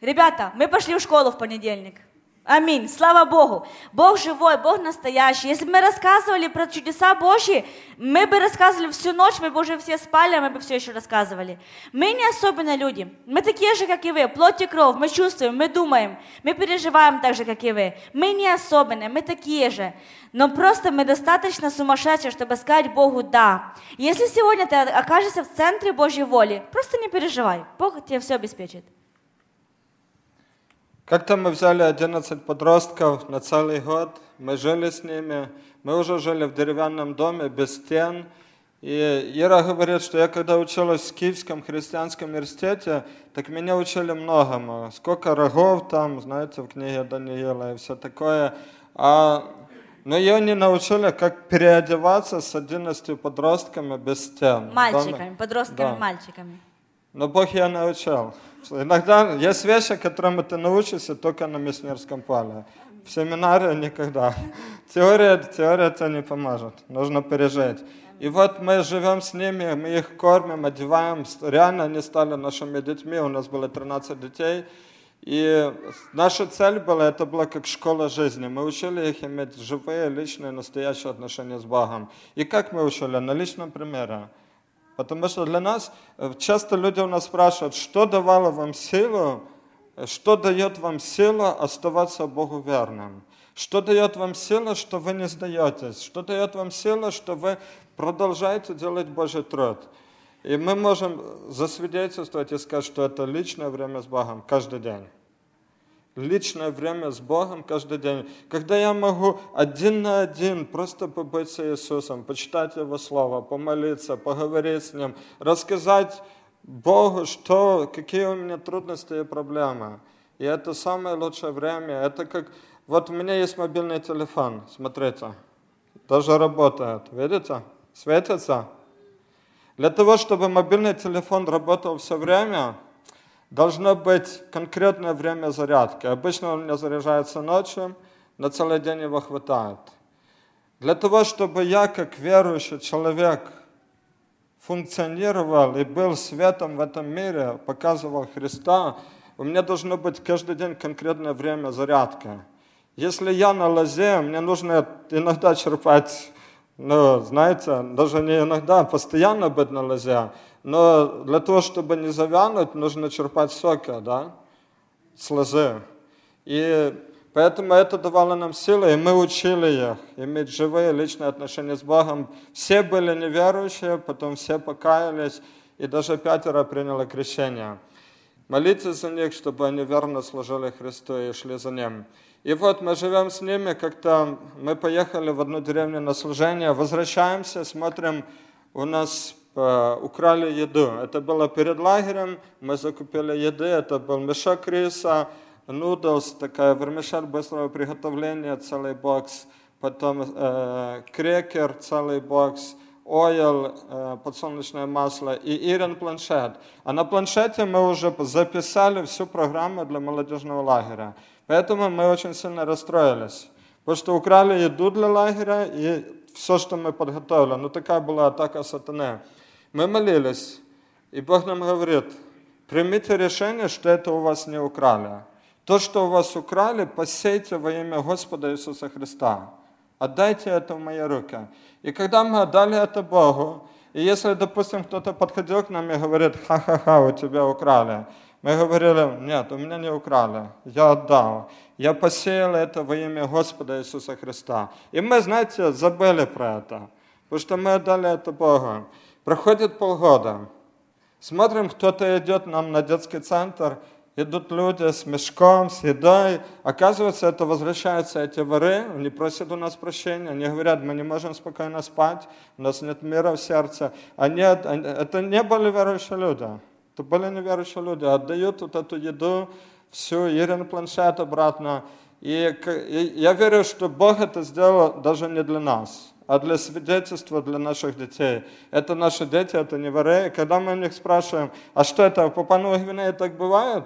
Ребята, мы пошли в школу в понедельник. Аминь. Слава Богу. Бог живой, Бог настоящий. Если бы мы рассказывали про чудеса Божьи, мы бы рассказывали всю ночь, мы бы уже все спали, а мы бы все еще рассказывали. Мы не особенные люди. Мы такие же, как и вы. Плоть и кровь. Мы чувствуем, мы думаем, мы переживаем так же, как и вы. Мы не особенные, мы такие же. Но просто мы достаточно сумасшедшие, чтобы сказать Богу «да». Если сегодня ты окажешься в центре Божьей воли, просто не переживай. Бог тебе все обеспечит. Как-то мы взяли 11 подростков на целый год, мы жили с ними, мы уже жили в деревянном доме без стен. И Ира говорит, что я когда училась в Киевском христианском университете, так меня учили многому. Сколько рогов там, знаете, в книге Даниила и все такое. А, но ее не научили, как переодеваться с 11 подростками без стен. Мальчиками, подростками, Да. мальчиками. Но Бог я научил. Иногда есть вещи, которым ты научишься только на миссионерском поле. В семинаре никогда. Теория, теория тебе не поможет. Нужно пережить. И вот мы живем с ними, мы их кормим, одеваем. Реально они стали нашими детьми. У нас было 13 детей. И наша цель была, это была как школа жизни. Мы учили их иметь живые, личные, настоящие отношения с Богом. И как мы учили? На личном примере. Потому что для нас, э, часто люди у нас спрашивают, что давало вам силу, что дает вам силу оставаться Богу верным? Что дает вам силу, что вы не сдаетесь? Что дает вам силу, что вы продолжаете делать Божий труд? И мы можем засвидетельствовать и сказать, что это личное время с Богом каждый день личное время с Богом каждый день, когда я могу один на один просто побыть с Иисусом, почитать Его Слово, помолиться, поговорить с Ним, рассказать Богу, что, какие у меня трудности и проблемы. И это самое лучшее время. Это как, вот у меня есть мобильный телефон, смотрите, даже работает, видите, светится. Для того, чтобы мобильный телефон работал все время, должно быть конкретное время зарядки. Обычно он у меня заряжается ночью, на целый день его хватает. Для того, чтобы я, как верующий человек, функционировал и был светом в этом мире, показывал Христа, у меня должно быть каждый день конкретное время зарядки. Если я на лозе, мне нужно иногда черпать, ну, знаете, даже не иногда, а постоянно быть на лозе. Но для того, чтобы не завянуть, нужно черпать соки, да, с лозы. И поэтому это давало нам силы, и мы учили их иметь живые личные отношения с Богом. Все были неверующие, потом все покаялись, и даже пятеро приняло крещение. Молитесь за них, чтобы они верно служили Христу и шли за Ним. И вот мы живем с ними, как-то мы поехали в одну деревню на служение, возвращаемся, смотрим, у нас украли еду. Это было перед лагерем, мы закупили еды, это был мешок риса, нудлс, такая вермишель быстрого приготовления, целый бокс, потом э, крекер, целый бокс, ойл, э, подсолнечное масло и Ирин планшет. А на планшете мы уже записали всю программу для молодежного лагеря. Поэтому мы очень сильно расстроились. Потому что украли еду для лагеря и все, что мы подготовили. Ну, такая была атака сатаны. Мы молились, и Бог нам говорит, примите решение, что это у вас не украли. То, что у вас украли, посейте во имя Господа Иисуса Христа. Отдайте это в мои руки. И когда мы отдали это Богу, и если, допустим, кто-то подходил к нам и говорит, ха-ха-ха, у тебя украли, мы говорили, нет, у меня не украли, я отдал. Я посеял это во имя Господа Иисуса Христа. И мы, знаете, забыли про это, потому что мы отдали это Богу. Проходит полгода, смотрим, кто-то идет нам на детский центр, идут люди с мешком, с едой. Оказывается, это возвращаются эти воры, они просят у нас прощения, они говорят, мы не можем спокойно спать, у нас нет мира в сердце. Они, они- это не были верующие люди, это были неверующие люди, отдают вот эту еду, всю, Ирин планшет обратно. И я верю, что Бог это сделал даже не для нас, а для свидетельства для наших детей. Это наши дети, это не воры. И когда мы у них спрашиваем, а что это, в Папуа Гвинее так бывает?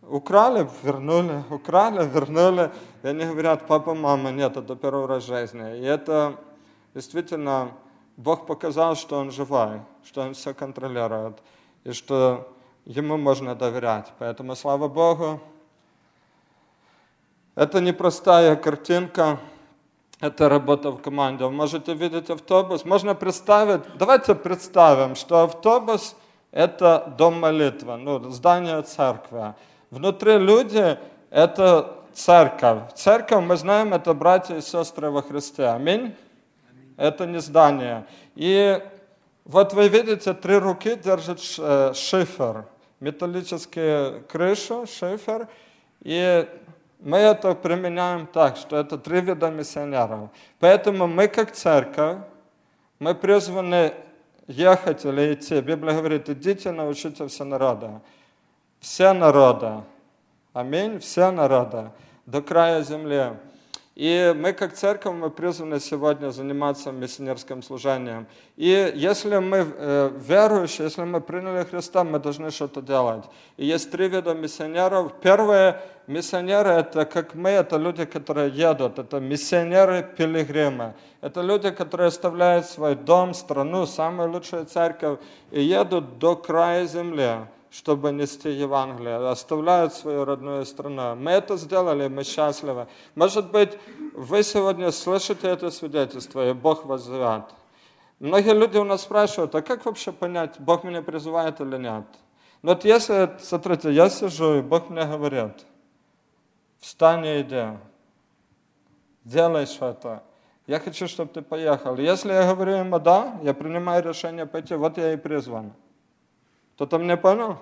Украли, вернули, украли, вернули. И они говорят, папа, мама, нет, это первый раз в жизни. И это действительно, Бог показал, что Он живой, что Он все контролирует, и что Ему можно доверять. Поэтому слава Богу. Это непростая картинка, это работа в команде. Вы можете видеть автобус. Можно представить, давайте представим, что автобус – это дом молитвы, ну, здание церкви. Внутри люди – это церковь. Церковь, мы знаем, это братья и сестры во Христе. Аминь. Это не здание. И вот вы видите, три руки держат э, шифер, металлические крышу, шифер. И мы это применяем так, что это три вида миссионеров. Поэтому мы как церковь, мы призваны ехать или идти. Библия говорит, идите, научите все народа. Все народа. Аминь. Все народа. До края земли. И мы как церковь, мы призваны сегодня заниматься миссионерским служением. И если мы э, верующие, если мы приняли Христа, мы должны что-то делать. И есть три вида миссионеров. Первые миссионеры, это как мы, это люди, которые едут, это миссионеры-пилигримы. Это люди, которые оставляют свой дом, страну, самую лучшую церковь и едут до края земли чтобы нести Евангелие, оставляют свою родную страну. Мы это сделали, мы счастливы. Может быть, вы сегодня слышите это свидетельство, и Бог вас зовет. Многие люди у нас спрашивают, а как вообще понять, Бог меня призывает или нет? Но вот если, смотрите, я сижу, и Бог мне говорит, встань и иди, делай что-то. Я хочу, чтобы ты поехал. Если я говорю ему да, я принимаю решение пойти, вот я и призван. Кто-то меня понял?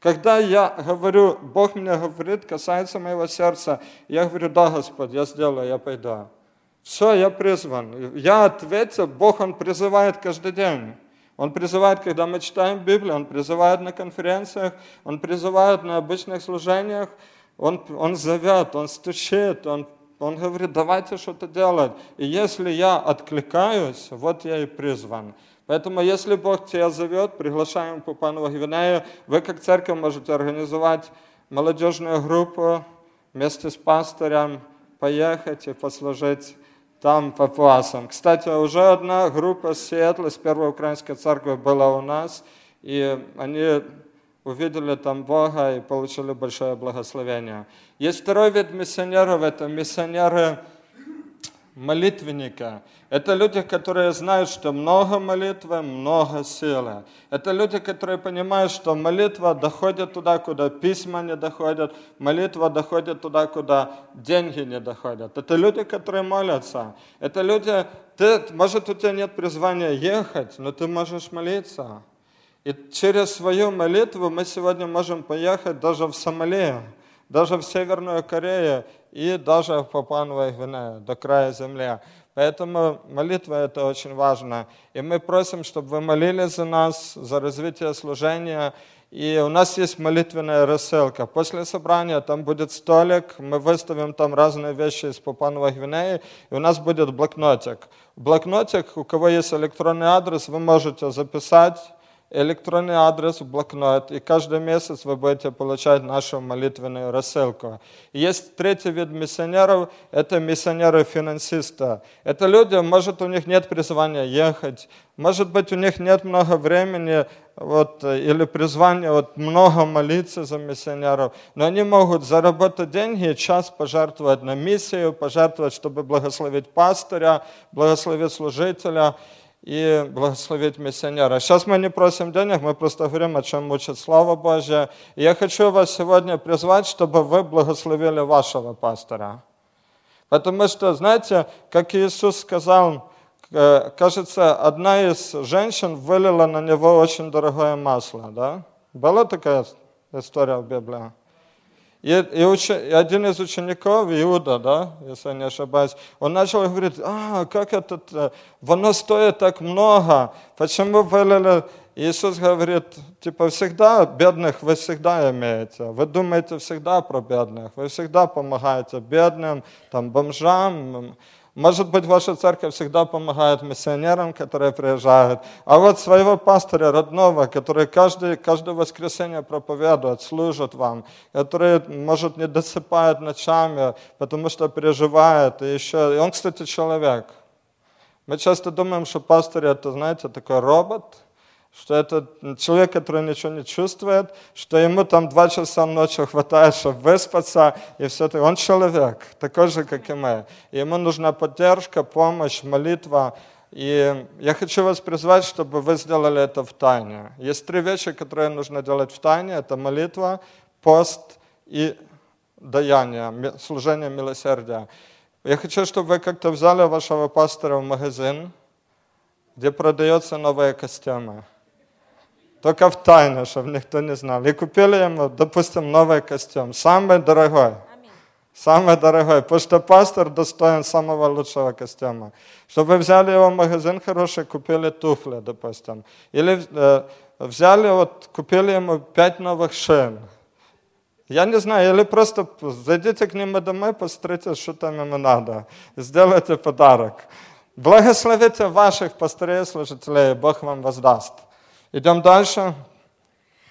Когда я говорю, Бог мне говорит, касается моего сердца, я говорю, да, Господь, я сделаю, я пойду. Все, я призван. Я ответил, Бог, Он призывает каждый день. Он призывает, когда мы читаем Библию, Он призывает на конференциях, Он призывает на обычных служениях, Он, он зовет, Он стучит, Он, он говорит, давайте что-то делать. И если я откликаюсь, вот я и призван. Поэтому, если Бог тебя зовет, приглашаем Папану Гвинею, вы как церковь можете организовать молодежную группу вместе с пастором, поехать и послужить там папуасам. Кстати, уже одна группа с Сиэтла, с Первой Украинской Церкви была у нас, и они увидели там Бога и получили большое благословение. Есть второй вид миссионеров, это миссионеры молитвенника. Это люди, которые знают, что много молитвы, много силы. Это люди, которые понимают, что молитва доходит туда, куда письма не доходят, молитва доходит туда, куда деньги не доходят. Это люди, которые молятся. Это люди, ты, может, у тебя нет призвания ехать, но ты можешь молиться. И через свою молитву мы сегодня можем поехать даже в Сомали, даже в Северную Корею и даже в Папуановой Гвинею, до края земли. Поэтому молитва – это очень важно. И мы просим, чтобы вы молились за нас, за развитие служения. И у нас есть молитвенная рассылка. После собрания там будет столик, мы выставим там разные вещи из Папуановой Гвинеи, и у нас будет блокнотик. Блокнотик, у кого есть электронный адрес, вы можете записать электронный адрес в блокнот, и каждый месяц вы будете получать нашу молитвенную рассылку. Есть третий вид миссионеров, это миссионеры-финансисты. Это люди, может, у них нет призвания ехать, может быть, у них нет много времени, вот, или призвания вот, много молиться за миссионеров, но они могут заработать деньги, час пожертвовать на миссию, пожертвовать, чтобы благословить пастыря, благословить служителя и благословить миссионера. Сейчас мы не просим денег, мы просто говорим, о чем учит Слава Божья. И я хочу вас сегодня призвать, чтобы вы благословили вашего пастора. Потому что, знаете, как Иисус сказал, э, кажется, одна из женщин вылила на него очень дорогое масло, да? Была такая история в Библии? И, и, уч, и один из учеников, Иуда, да, если я не ошибаюсь, он начал говорить, а, как это, э, оно стоит так много, почему вылили? Иисус говорит, типа, всегда бедных вы всегда имеете, вы думаете всегда про бедных, вы всегда помогаете бедным, там, бомжам, может быть, ваша церковь всегда помогает миссионерам, которые приезжают. А вот своего пастора родного, который каждый, каждое воскресенье проповедует, служит вам, который, может, не досыпает ночами, потому что переживает. И еще, и он, кстати, человек. Мы часто думаем, что пастор это, знаете, такой робот, что это человек, который ничего не чувствует, что ему там два часа ночи хватает, чтобы выспаться, и все это. Он человек, такой же, как и мы. Ему нужна поддержка, помощь, молитва. И я хочу вас призвать, чтобы вы сделали это в тайне. Есть три вещи, которые нужно делать в тайне. Это молитва, пост и даяние, служение милосердия. Я хочу, чтобы вы как-то взяли вашего пастора в магазин, где продаются новые костюмы. Только в тайне, чтобы никто не знал. И купили ему, допустим, новый костюм, самый дорогой. Самый дорогой, потому что пастор достоин самого лучшего костюма. Чтобы вы взяли его в магазин хороший, купили туфли, допустим. Или э, взяли, вот, купили ему пять новых шин. Я не знаю, или просто зайдите к нему домой, посмотрите, что там ему надо. Сделайте подарок. Благословите ваших пастырей, служителей, Бог вам воздаст. Идем дальше.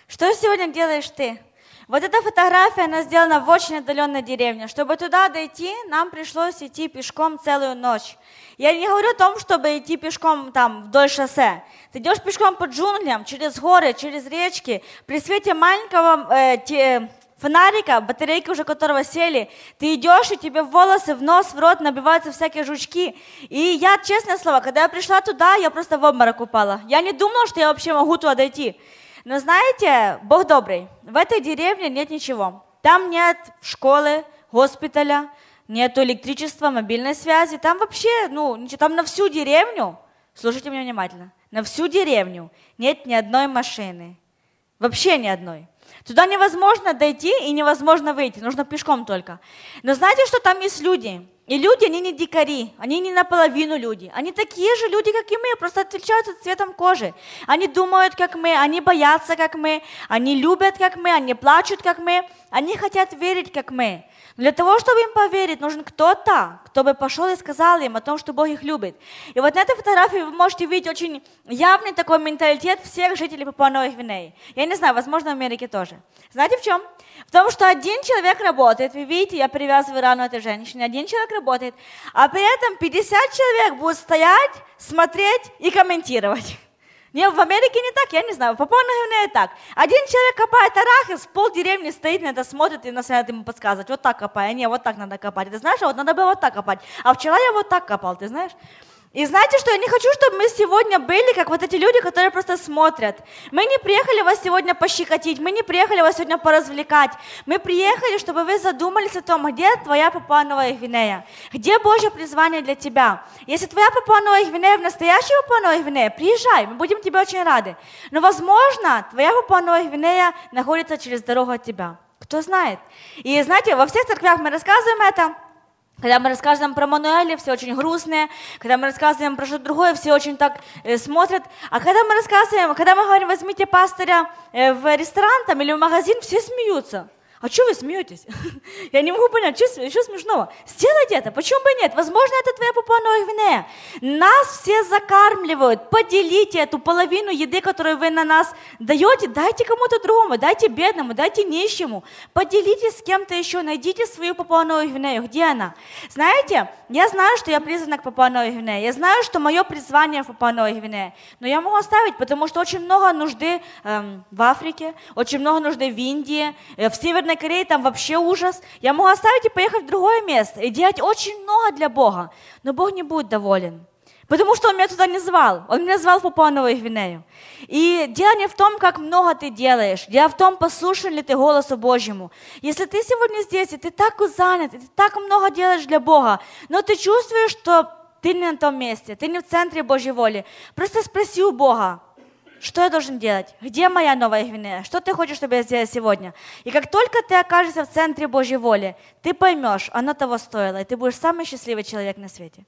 Что сегодня делаешь ты? Вот эта фотография, она сделана в очень отдаленной деревне. Чтобы туда дойти, нам пришлось идти пешком целую ночь. Я не говорю о том, чтобы идти пешком там вдоль шоссе. Ты идешь пешком по джунглям, через горы, через речки, при свете маленького э, те, фонарика, батарейки уже которого сели, ты идешь, и тебе в волосы, в нос, в рот набиваются всякие жучки. И я, честное слово, когда я пришла туда, я просто в обморок упала. Я не думала, что я вообще могу туда дойти. Но знаете, Бог добрый, в этой деревне нет ничего. Там нет школы, госпиталя, нет электричества, мобильной связи. Там вообще, ну, там на всю деревню, слушайте меня внимательно, на всю деревню нет ни одной машины. Вообще ни одной. Туда невозможно дойти и невозможно выйти, нужно пешком только. Но знаете, что там есть люди? И люди, они не дикари, они не наполовину люди. Они такие же люди, как и мы, просто отличаются цветом кожи. Они думают, как мы, они боятся, как мы, они любят, как мы, они плачут, как мы, они хотят верить, как мы. Для того, чтобы им поверить, нужен кто-то, кто бы пошел и сказал им о том, что Бог их любит. И вот на этой фотографии вы можете видеть очень явный такой менталитет всех жителей Папуа-Новой Гвинеи. Я не знаю, возможно, в Америке тоже. Знаете в чем? В том, что один человек работает, вы видите, я привязываю рану этой женщине, один человек работает, а при этом 50 человек будут стоять, смотреть и комментировать. Не, в Америке не так, я не знаю, в Папуа Гвинее так. Один человек копает арахис, пол деревни стоит на это, смотрит и начинает ему подсказывать, вот так копай, а не, вот так надо копать. Ты знаешь, а вот надо было вот так копать. А вчера я вот так копал, ты знаешь? И знаете что, я не хочу, чтобы мы сегодня были, как вот эти люди, которые просто смотрят. Мы не приехали вас сегодня пощекотить, мы не приехали вас сегодня поразвлекать. Мы приехали, чтобы вы задумались о том, где твоя Папуа Новая Гвинея, где Божье призвание для тебя. Если твоя Папуа Новая Гвинея в настоящей Папуа Новая Гвинея, приезжай, мы будем тебе очень рады. Но, возможно, твоя Папуа Новая Гвинея находится через дорогу от тебя. Кто знает. И знаете, во всех церквях мы рассказываем это, когда мы рассказываем про Мануэля, все очень грустные. Когда мы рассказываем про что-то другое, все очень так э, смотрят. А когда мы рассказываем, когда мы говорим, возьмите пастыря э, в ресторан там, или в магазин, все смеются. А что вы смеетесь? Я не могу понять, что, что смешного? Сделайте это, почему бы нет? Возможно, это твоя Папуа Гвинея. Нас все закармливают. Поделите эту половину еды, которую вы на нас даете, дайте кому-то другому, дайте бедному, дайте нищему. Поделитесь с кем-то еще, найдите свою Папуа Гвинею. Где она? Знаете, я знаю, что я призвана к Папуа Гвинее. Я знаю, что мое призвание в Папуа Гвинее. Но я могу оставить, потому что очень много нужды эм, в Африке, очень много нужды в Индии, э, в Северной Северной Корее там вообще ужас. Я могу оставить и поехать в другое место и делать очень много для Бога. Но Бог не будет доволен. Потому что Он меня туда не звал. Он меня звал в Папуановую Гвинею. И дело не в том, как много ты делаешь. Дело в том, послушен ли ты голосу Божьему. Если ты сегодня здесь, и ты так занят, и ты так много делаешь для Бога, но ты чувствуешь, что ты не на том месте, ты не в центре Божьей воли, просто спроси у Бога, что я должен делать? Где моя новая Гвинея? Что ты хочешь, чтобы я сделал сегодня? И как только ты окажешься в центре Божьей воли, ты поймешь, оно того стоило, и ты будешь самый счастливый человек на свете.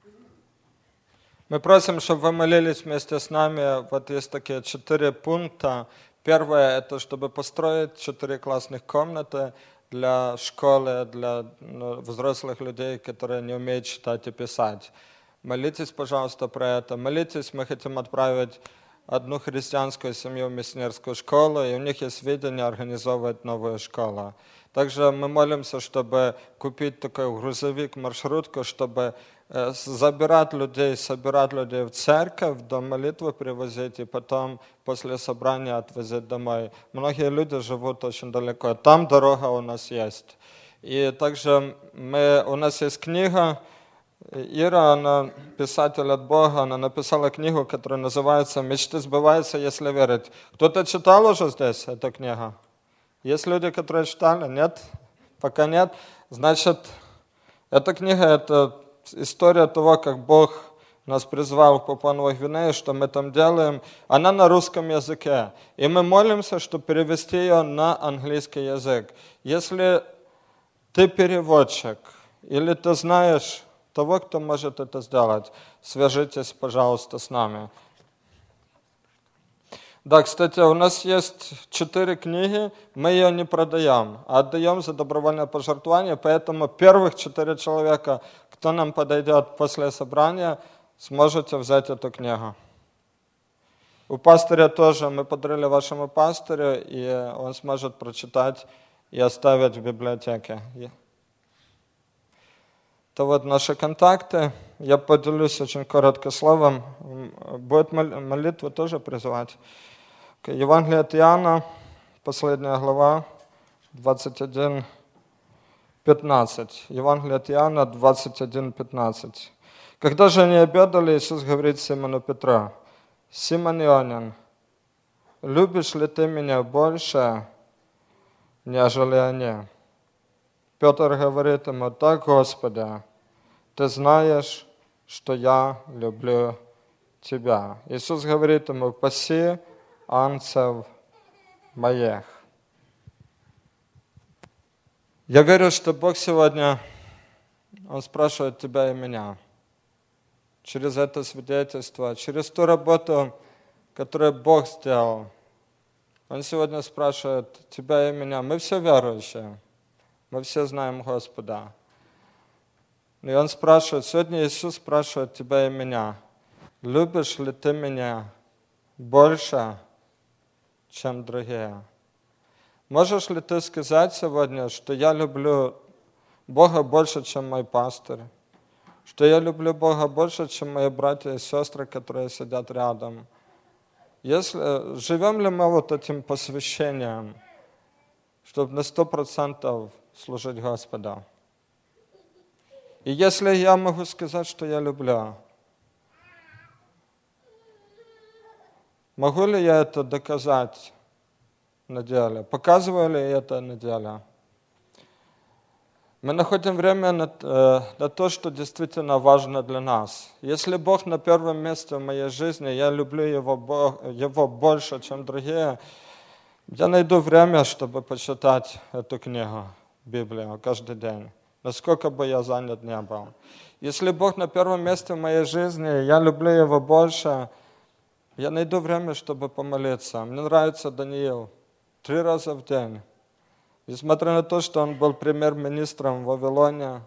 Мы просим, чтобы вы молились вместе с нами. Вот есть такие четыре пункта. Первое – это чтобы построить четыре классных комнаты для школы, для ну, взрослых людей, которые не умеют читать и писать. Молитесь, пожалуйста, про это. Молитесь, мы хотим отправить одну христианскую семью в миссионерскую школу, и у них есть видение организовывать новую школу. Также мы молимся, чтобы купить такой грузовик, маршрутку, чтобы э, с- забирать людей, собирать людей в церковь, до молитвы привозить и потом после собрания отвозить домой. Многие люди живут очень далеко. Там дорога у нас есть. И также мы, у нас есть книга, Ира, она писатель от Бога, она написала книгу, которая называется «Мечты сбываются, если верить». Кто-то читал уже здесь эту книгу? Есть люди, которые читали? Нет? Пока нет? Значит, эта книга – это история того, как Бог нас призвал в Папуановой Гвинее, что мы там делаем. Она на русском языке. И мы молимся, чтобы перевести ее на английский язык. Если ты переводчик, или ты знаешь того, кто может это сделать, свяжитесь, пожалуйста, с нами. Да, кстати, у нас есть четыре книги, мы ее не продаем, а отдаем за добровольное пожертвование, поэтому первых четыре человека, кто нам подойдет после собрания, сможете взять эту книгу. У пастыря тоже, мы подарили вашему пастырю, и он сможет прочитать и оставить в библиотеке. Это вот наши контакты. Я поделюсь очень коротко словом. Будет мол- молитву тоже призывать. Евангелие от Иоанна, последняя глава, 21, 15. Евангелие от Иоанна, 21, 15. Когда же они обедали, Иисус говорит Симону Петра, «Симон Ионин, любишь ли ты меня больше, нежели они?» Петр говорит ему, так, Господи, ты знаешь, что я люблю тебя. Иисус говорит ему, паси анцев моих. Я верю, что Бог сегодня, Он спрашивает тебя и меня. Через это свидетельство, через ту работу, которую Бог сделал. Он сегодня спрашивает тебя и меня. Мы все верующие. Мы все знаем Господа. И Он спрашивает, сегодня Иисус спрашивает тебя и меня, любишь ли ты меня больше, чем другие? Можешь ли ты сказать сегодня, что я люблю Бога больше, чем мой пастор? Что я люблю Бога больше, чем мои братья и сестры, которые сидят рядом? Если, живем ли мы вот этим посвящением, чтобы на сто процентов служить Господу? И если я могу сказать, что я люблю, могу ли я это доказать на деле? Показываю ли я это на деле? Мы находим время на, э, на то, что действительно важно для нас. Если Бог на первом месте в моей жизни, я люблю Его, Бог, его больше, чем другие, я найду время, чтобы почитать эту книгу, Библию, каждый день, насколько бы я занят не был. Если Бог на первом месте в моей жизни, я люблю Его больше, я найду время, чтобы помолиться. Мне нравится Даниил. Три раза в день. Несмотря на то, что он был премьер-министром в Вавилоне,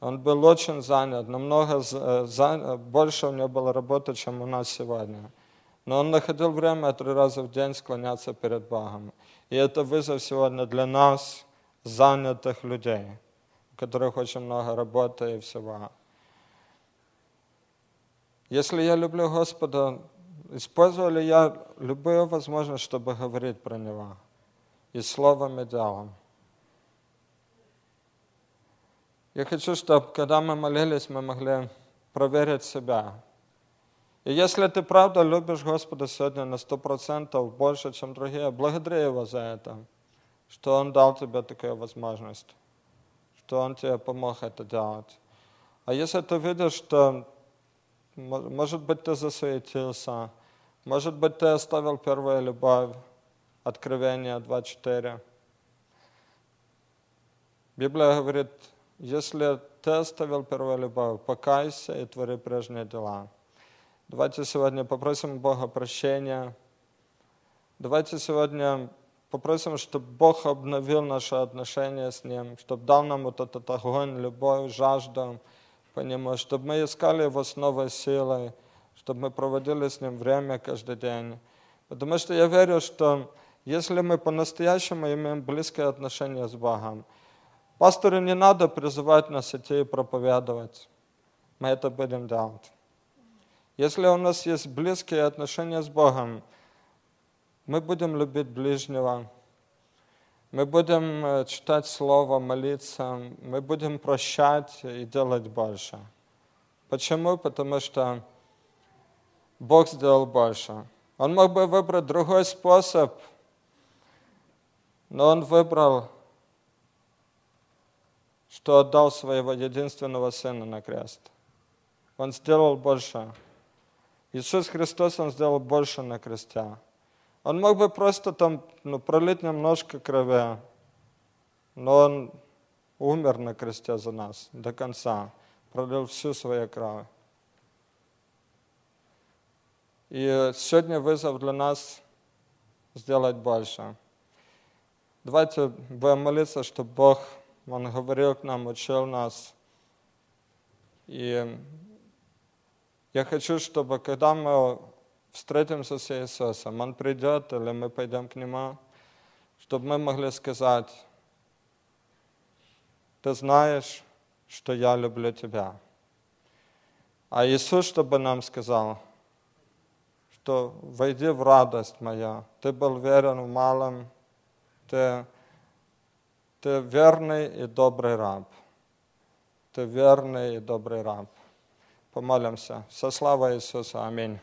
он был очень занят, намного за- за- больше у него было работы, чем у нас сегодня. Но он находил время три раза в день склоняться перед Богом. И это вызов сегодня для нас, занятых людей, у которых очень много работы и всего. Если я люблю Господа, использую ли я любую возможность, чтобы говорить про Него? И словом, и делом. Я хочу, чтобы, когда мы молились, мы могли проверить себя. И если ты правда любишь Господа сегодня на сто процентов больше, чем другие, благодари Его за это, что Он дал тебе такую возможность, что Он тебе помог это делать. А если ты видишь, что, мо- может быть, ты засуетился, может быть, ты оставил первую любовь, Откровение 2.4. Библия говорит, если ты оставил первую любовь, покайся и твори прежние дела. Давайте сегодня попросим Бога прощения. Давайте сегодня попросим, чтобы Бог обновил наши отношения с Ним, чтобы дал нам вот этот огонь, любовь, жажду по Нему, чтобы мы искали Его с новой силой, чтобы мы проводили с Ним время каждый день. Потому что я верю, что если мы по-настоящему имеем близкое отношение с Богом. Пастору не надо призывать нас идти и проповедовать. Мы это будем делать. Если у нас есть близкие отношения с Богом, мы будем любить ближнего, мы будем э, читать Слово, молиться, мы будем прощать и делать больше. Почему? Потому что Бог сделал больше. Он мог бы выбрать другой способ, но Он выбрал, что отдал своего единственного Сына на крест. Он сделал больше. Иисус Христос, Он сделал больше на кресте. Он мог бы просто там ну, пролить немножко крови, но Он умер на кресте за нас до конца, пролил всю свою кровь. И сегодня вызов для нас сделать больше. Давайте будем молиться, чтобы Бог, Он говорил к нам, учил нас. И я хочу, чтобы когда мы встретимся с Иисусом, Он придет или мы пойдем к Нему, чтобы мы могли сказать, ты знаешь, что я люблю тебя. А Иисус, чтобы нам сказал, что войди в радость моя, ты был верен в малом, ты, ты верный и добрый раб. Ты верный и добрый раб. Помолимся. Со славой Иисуса. Аминь.